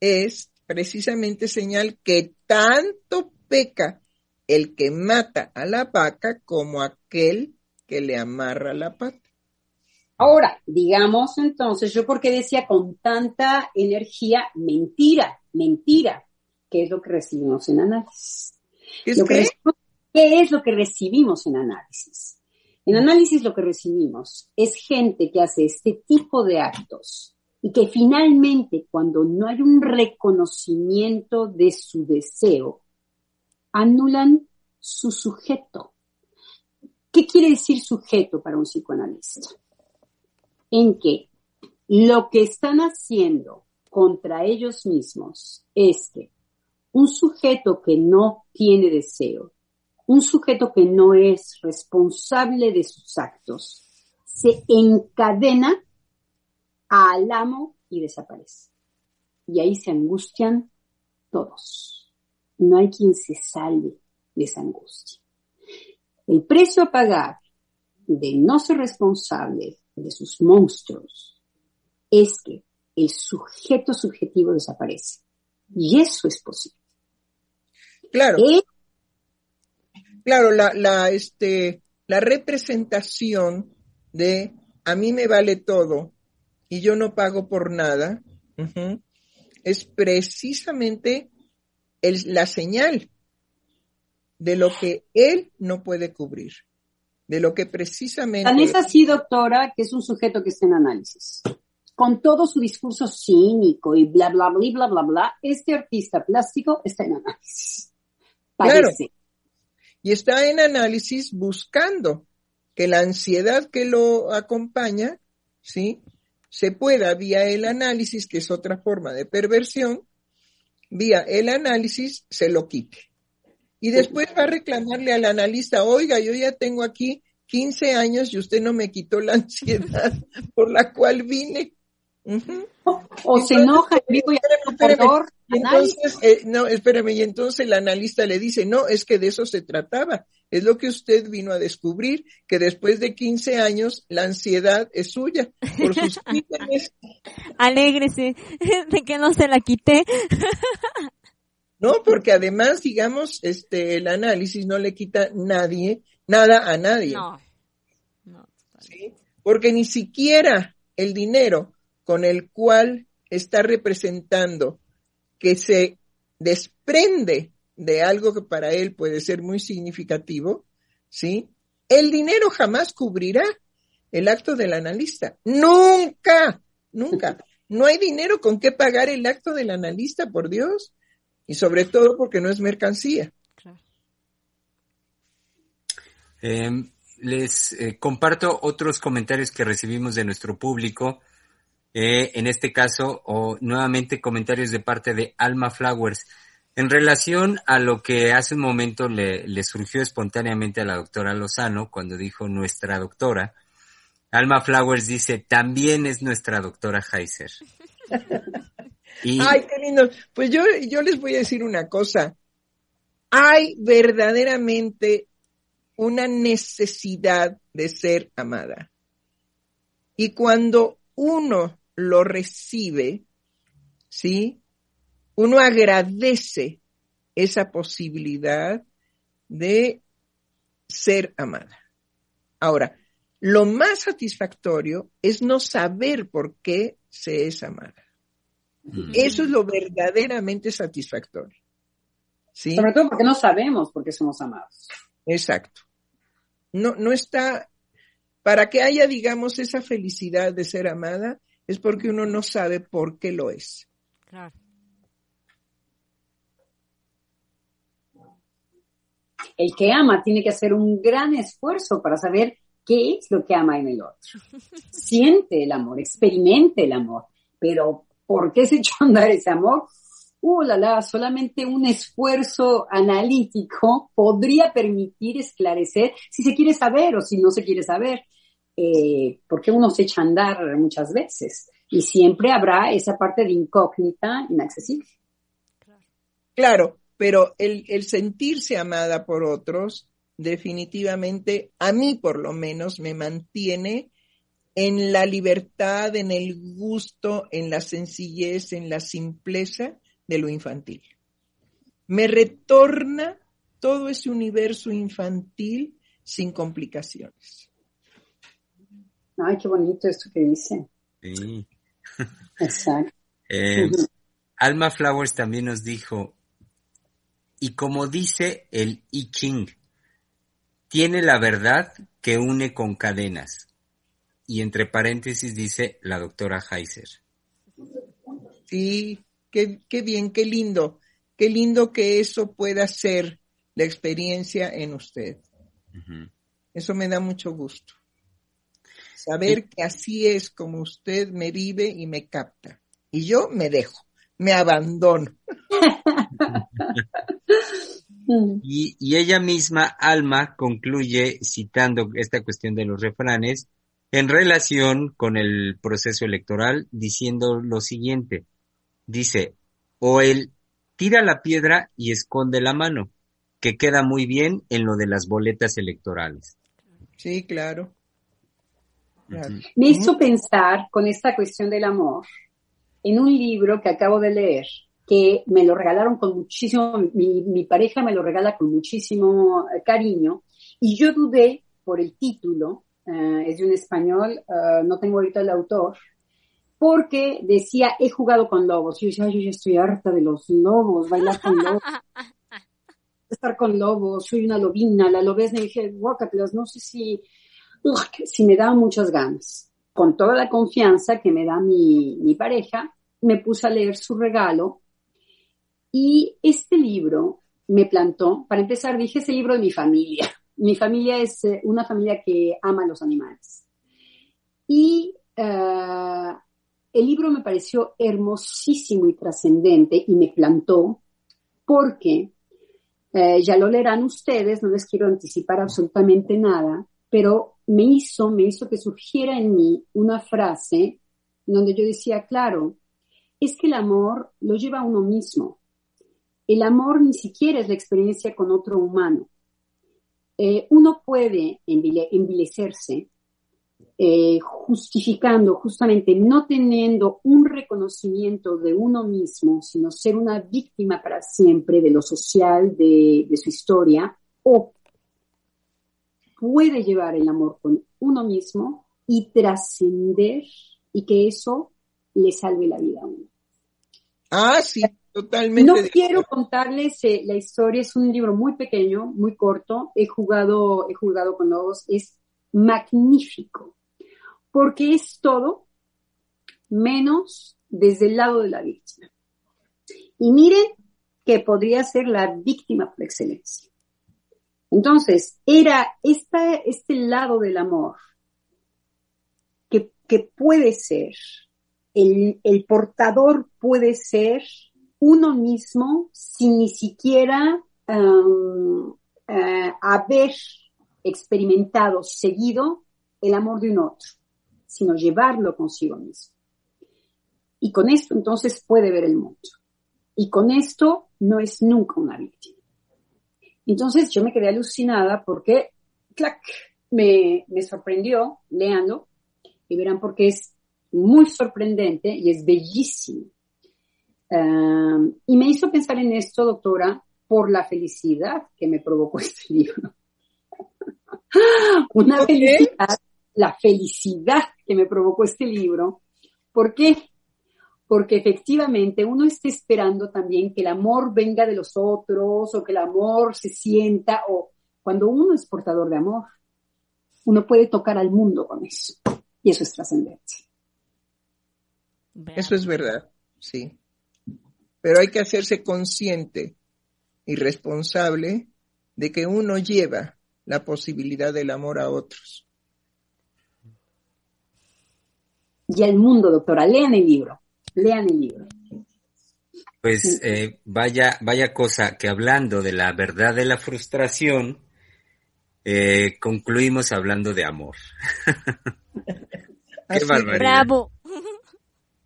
es precisamente señal que tanto peca el que mata a la vaca como aquel que le amarra la pata. Ahora, digamos entonces, yo porque decía con tanta energía, mentira, mentira, ¿qué es lo que recibimos en análisis? ¿Qué es lo que recibimos en análisis? En análisis lo que recibimos es gente que hace este tipo de actos y que finalmente cuando no hay un reconocimiento de su deseo, anulan su sujeto. ¿Qué quiere decir sujeto para un psicoanalista? En que lo que están haciendo contra ellos mismos es que un sujeto que no tiene deseo un sujeto que no es responsable de sus actos se encadena al amo y desaparece. Y ahí se angustian todos. no hay quien se salve de esa angustia. El precio a pagar de no ser responsable de sus monstruos es que el sujeto subjetivo desaparece. Y eso es posible. Claro. Claro, la, la, este, la representación de a mí me vale todo y yo no pago por nada, es precisamente la señal de lo que él no puede cubrir, de lo que precisamente... Tan es así, doctora, que es un sujeto que está en análisis. Con todo su discurso cínico y bla, bla, bla, bla, bla, bla, este artista plástico está en análisis. Parece. Y está en análisis buscando que la ansiedad que lo acompaña, ¿sí? Se pueda vía el análisis, que es otra forma de perversión, vía el análisis se lo quite. Y después va a reclamarle al analista, oiga, yo ya tengo aquí 15 años y usted no me quitó la ansiedad por la cual vine. O se enoja, y entonces, eh, no, espérame, y entonces el analista le dice, no, es que de eso se trataba. Es lo que usted vino a descubrir, que después de 15 años la ansiedad es suya por sus (laughs) crímenes. Alégrese (laughs) de que no se la quité. No, porque además, digamos, este, el análisis no le quita nadie, nada a nadie. No. no ¿Sí? Porque ni siquiera el dinero con el cual está representando que se desprende de algo que para él puede ser muy significativo, ¿sí? El dinero jamás cubrirá el acto del analista. Nunca, nunca. No hay dinero con qué pagar el acto del analista, por Dios y sobre todo porque no es mercancía. Em, les eh, comparto otros comentarios que recibimos de nuestro público. Eh, en este caso, o nuevamente comentarios de parte de Alma Flowers. En relación a lo que hace un momento le, le surgió espontáneamente a la doctora Lozano cuando dijo nuestra doctora, Alma Flowers dice, también es nuestra doctora Heiser. (laughs) Ay, qué lindo. Pues yo, yo les voy a decir una cosa. Hay verdaderamente una necesidad de ser amada. Y cuando uno lo recibe, ¿sí? Uno agradece esa posibilidad de ser amada. Ahora, lo más satisfactorio es no saber por qué se es amada. Eso es lo verdaderamente satisfactorio. ¿Sí? Sobre todo porque no sabemos por qué somos amados. Exacto. No, no está, para que haya, digamos, esa felicidad de ser amada, es porque uno no sabe por qué lo es. Claro. El que ama tiene que hacer un gran esfuerzo para saber qué es lo que ama en el otro. (laughs) Siente el amor, experimente el amor, pero ¿Por qué se echó a andar ese amor? Uh, la, la, solamente un esfuerzo analítico podría permitir esclarecer si se quiere saber o si no se quiere saber. Eh, porque uno se echa a andar muchas veces y siempre habrá esa parte de incógnita inaccesible. Claro, pero el, el sentirse amada por otros definitivamente, a mí por lo menos, me mantiene en la libertad, en el gusto, en la sencillez, en la simpleza de lo infantil. Me retorna todo ese universo infantil sin complicaciones. Ay, qué bonito esto que dice. Sí. (laughs) Exacto. Eh, Alma Flowers también nos dijo, y como dice el I Ching, tiene la verdad que une con cadenas y entre paréntesis dice la doctora Heiser. Sí, qué, qué bien, qué lindo, qué lindo que eso pueda ser la experiencia en usted. Eso me da mucho gusto. Saber que así es como usted me vive y me capta. Y yo me dejo, me abandono. (laughs) y, y ella misma, Alma, concluye citando esta cuestión de los refranes, en relación con el proceso electoral diciendo lo siguiente. Dice, o el tira la piedra y esconde la mano, que queda muy bien en lo de las boletas electorales. Sí, claro. Me hizo pensar con esta cuestión del amor en un libro que acabo de leer, que me lo regalaron con muchísimo, mi, mi pareja me lo regala con muchísimo eh, cariño, y yo dudé por el título, uh, es de un español, uh, no tengo ahorita el autor, porque decía, he jugado con lobos. Yo decía, yo ya estoy harta de los lobos, bailar con lobos. (laughs) estar con lobos, soy una lobina, la lobes, me dije, guácatelas, no sé si, si me da muchas ganas. Con toda la confianza que me da mi, pareja, me puse a leer su regalo y este libro me plantó, para empezar, dije, ese libro de mi familia. (laughs) Mi familia es eh, una familia que ama los animales. Y uh, el libro me pareció hermosísimo y trascendente y me plantó porque eh, ya lo leerán ustedes, no les quiero anticipar absolutamente nada, pero me hizo, me hizo que surgiera en mí una frase donde yo decía, claro, es que el amor lo lleva a uno mismo. El amor ni siquiera es la experiencia con otro humano. Eh, uno puede envilecerse eh, justificando justamente no teniendo un reconocimiento de uno mismo, sino ser una víctima para siempre de lo social, de, de su historia, o puede llevar el amor con uno mismo y trascender y que eso le salve la vida a uno. Ah, sí, totalmente. No quiero contarles eh, la historia, es un libro muy pequeño, muy corto, he jugado, he jugado con los, es magnífico porque es todo menos desde el lado de la víctima. Y miren que podría ser la víctima por excelencia. Entonces, era este lado del amor que, puede ser, el, portador puede ser uno mismo sin ni siquiera um, uh, haber experimentado seguido el amor de un otro sino llevarlo consigo mismo. Y con esto entonces puede ver el mundo. Y con esto no es nunca una víctima. Entonces yo me quedé alucinada porque, clac, me, me sorprendió leando y verán porque es muy sorprendente y es bellísimo. Y me hizo pensar en esto, doctora, por la felicidad que me provocó (laughs) este libro. Una felicidad la felicidad que me provocó este libro. ¿Por qué? Porque efectivamente uno está esperando también que el amor venga de los otros o que el amor se sienta o cuando uno es portador de amor, uno puede tocar al mundo con eso. Y eso es trascendente. Eso es verdad, sí. Pero hay que hacerse consciente y responsable de que uno lleva la posibilidad del amor a otros. y al mundo, doctora. Lean el libro, lean el libro. Pues eh, vaya, vaya cosa que hablando de la verdad de la frustración, eh, concluimos hablando de amor. (laughs) Qué barbaridad. Bravo.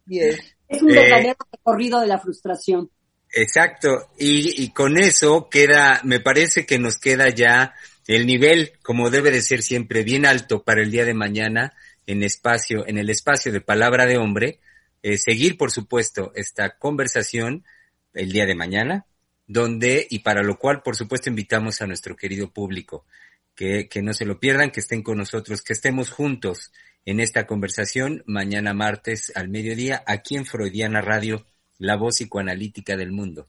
Es un verdadero eh, recorrido de la frustración. Exacto. Y, y con eso queda, me parece que nos queda ya el nivel, como debe de ser siempre, bien alto para el día de mañana en espacio, en el espacio de palabra de hombre, eh, seguir, por supuesto, esta conversación el día de mañana, donde, y para lo cual, por supuesto, invitamos a nuestro querido público, que, que no se lo pierdan, que estén con nosotros, que estemos juntos en esta conversación mañana martes al mediodía, aquí en Freudiana Radio, la voz psicoanalítica del mundo.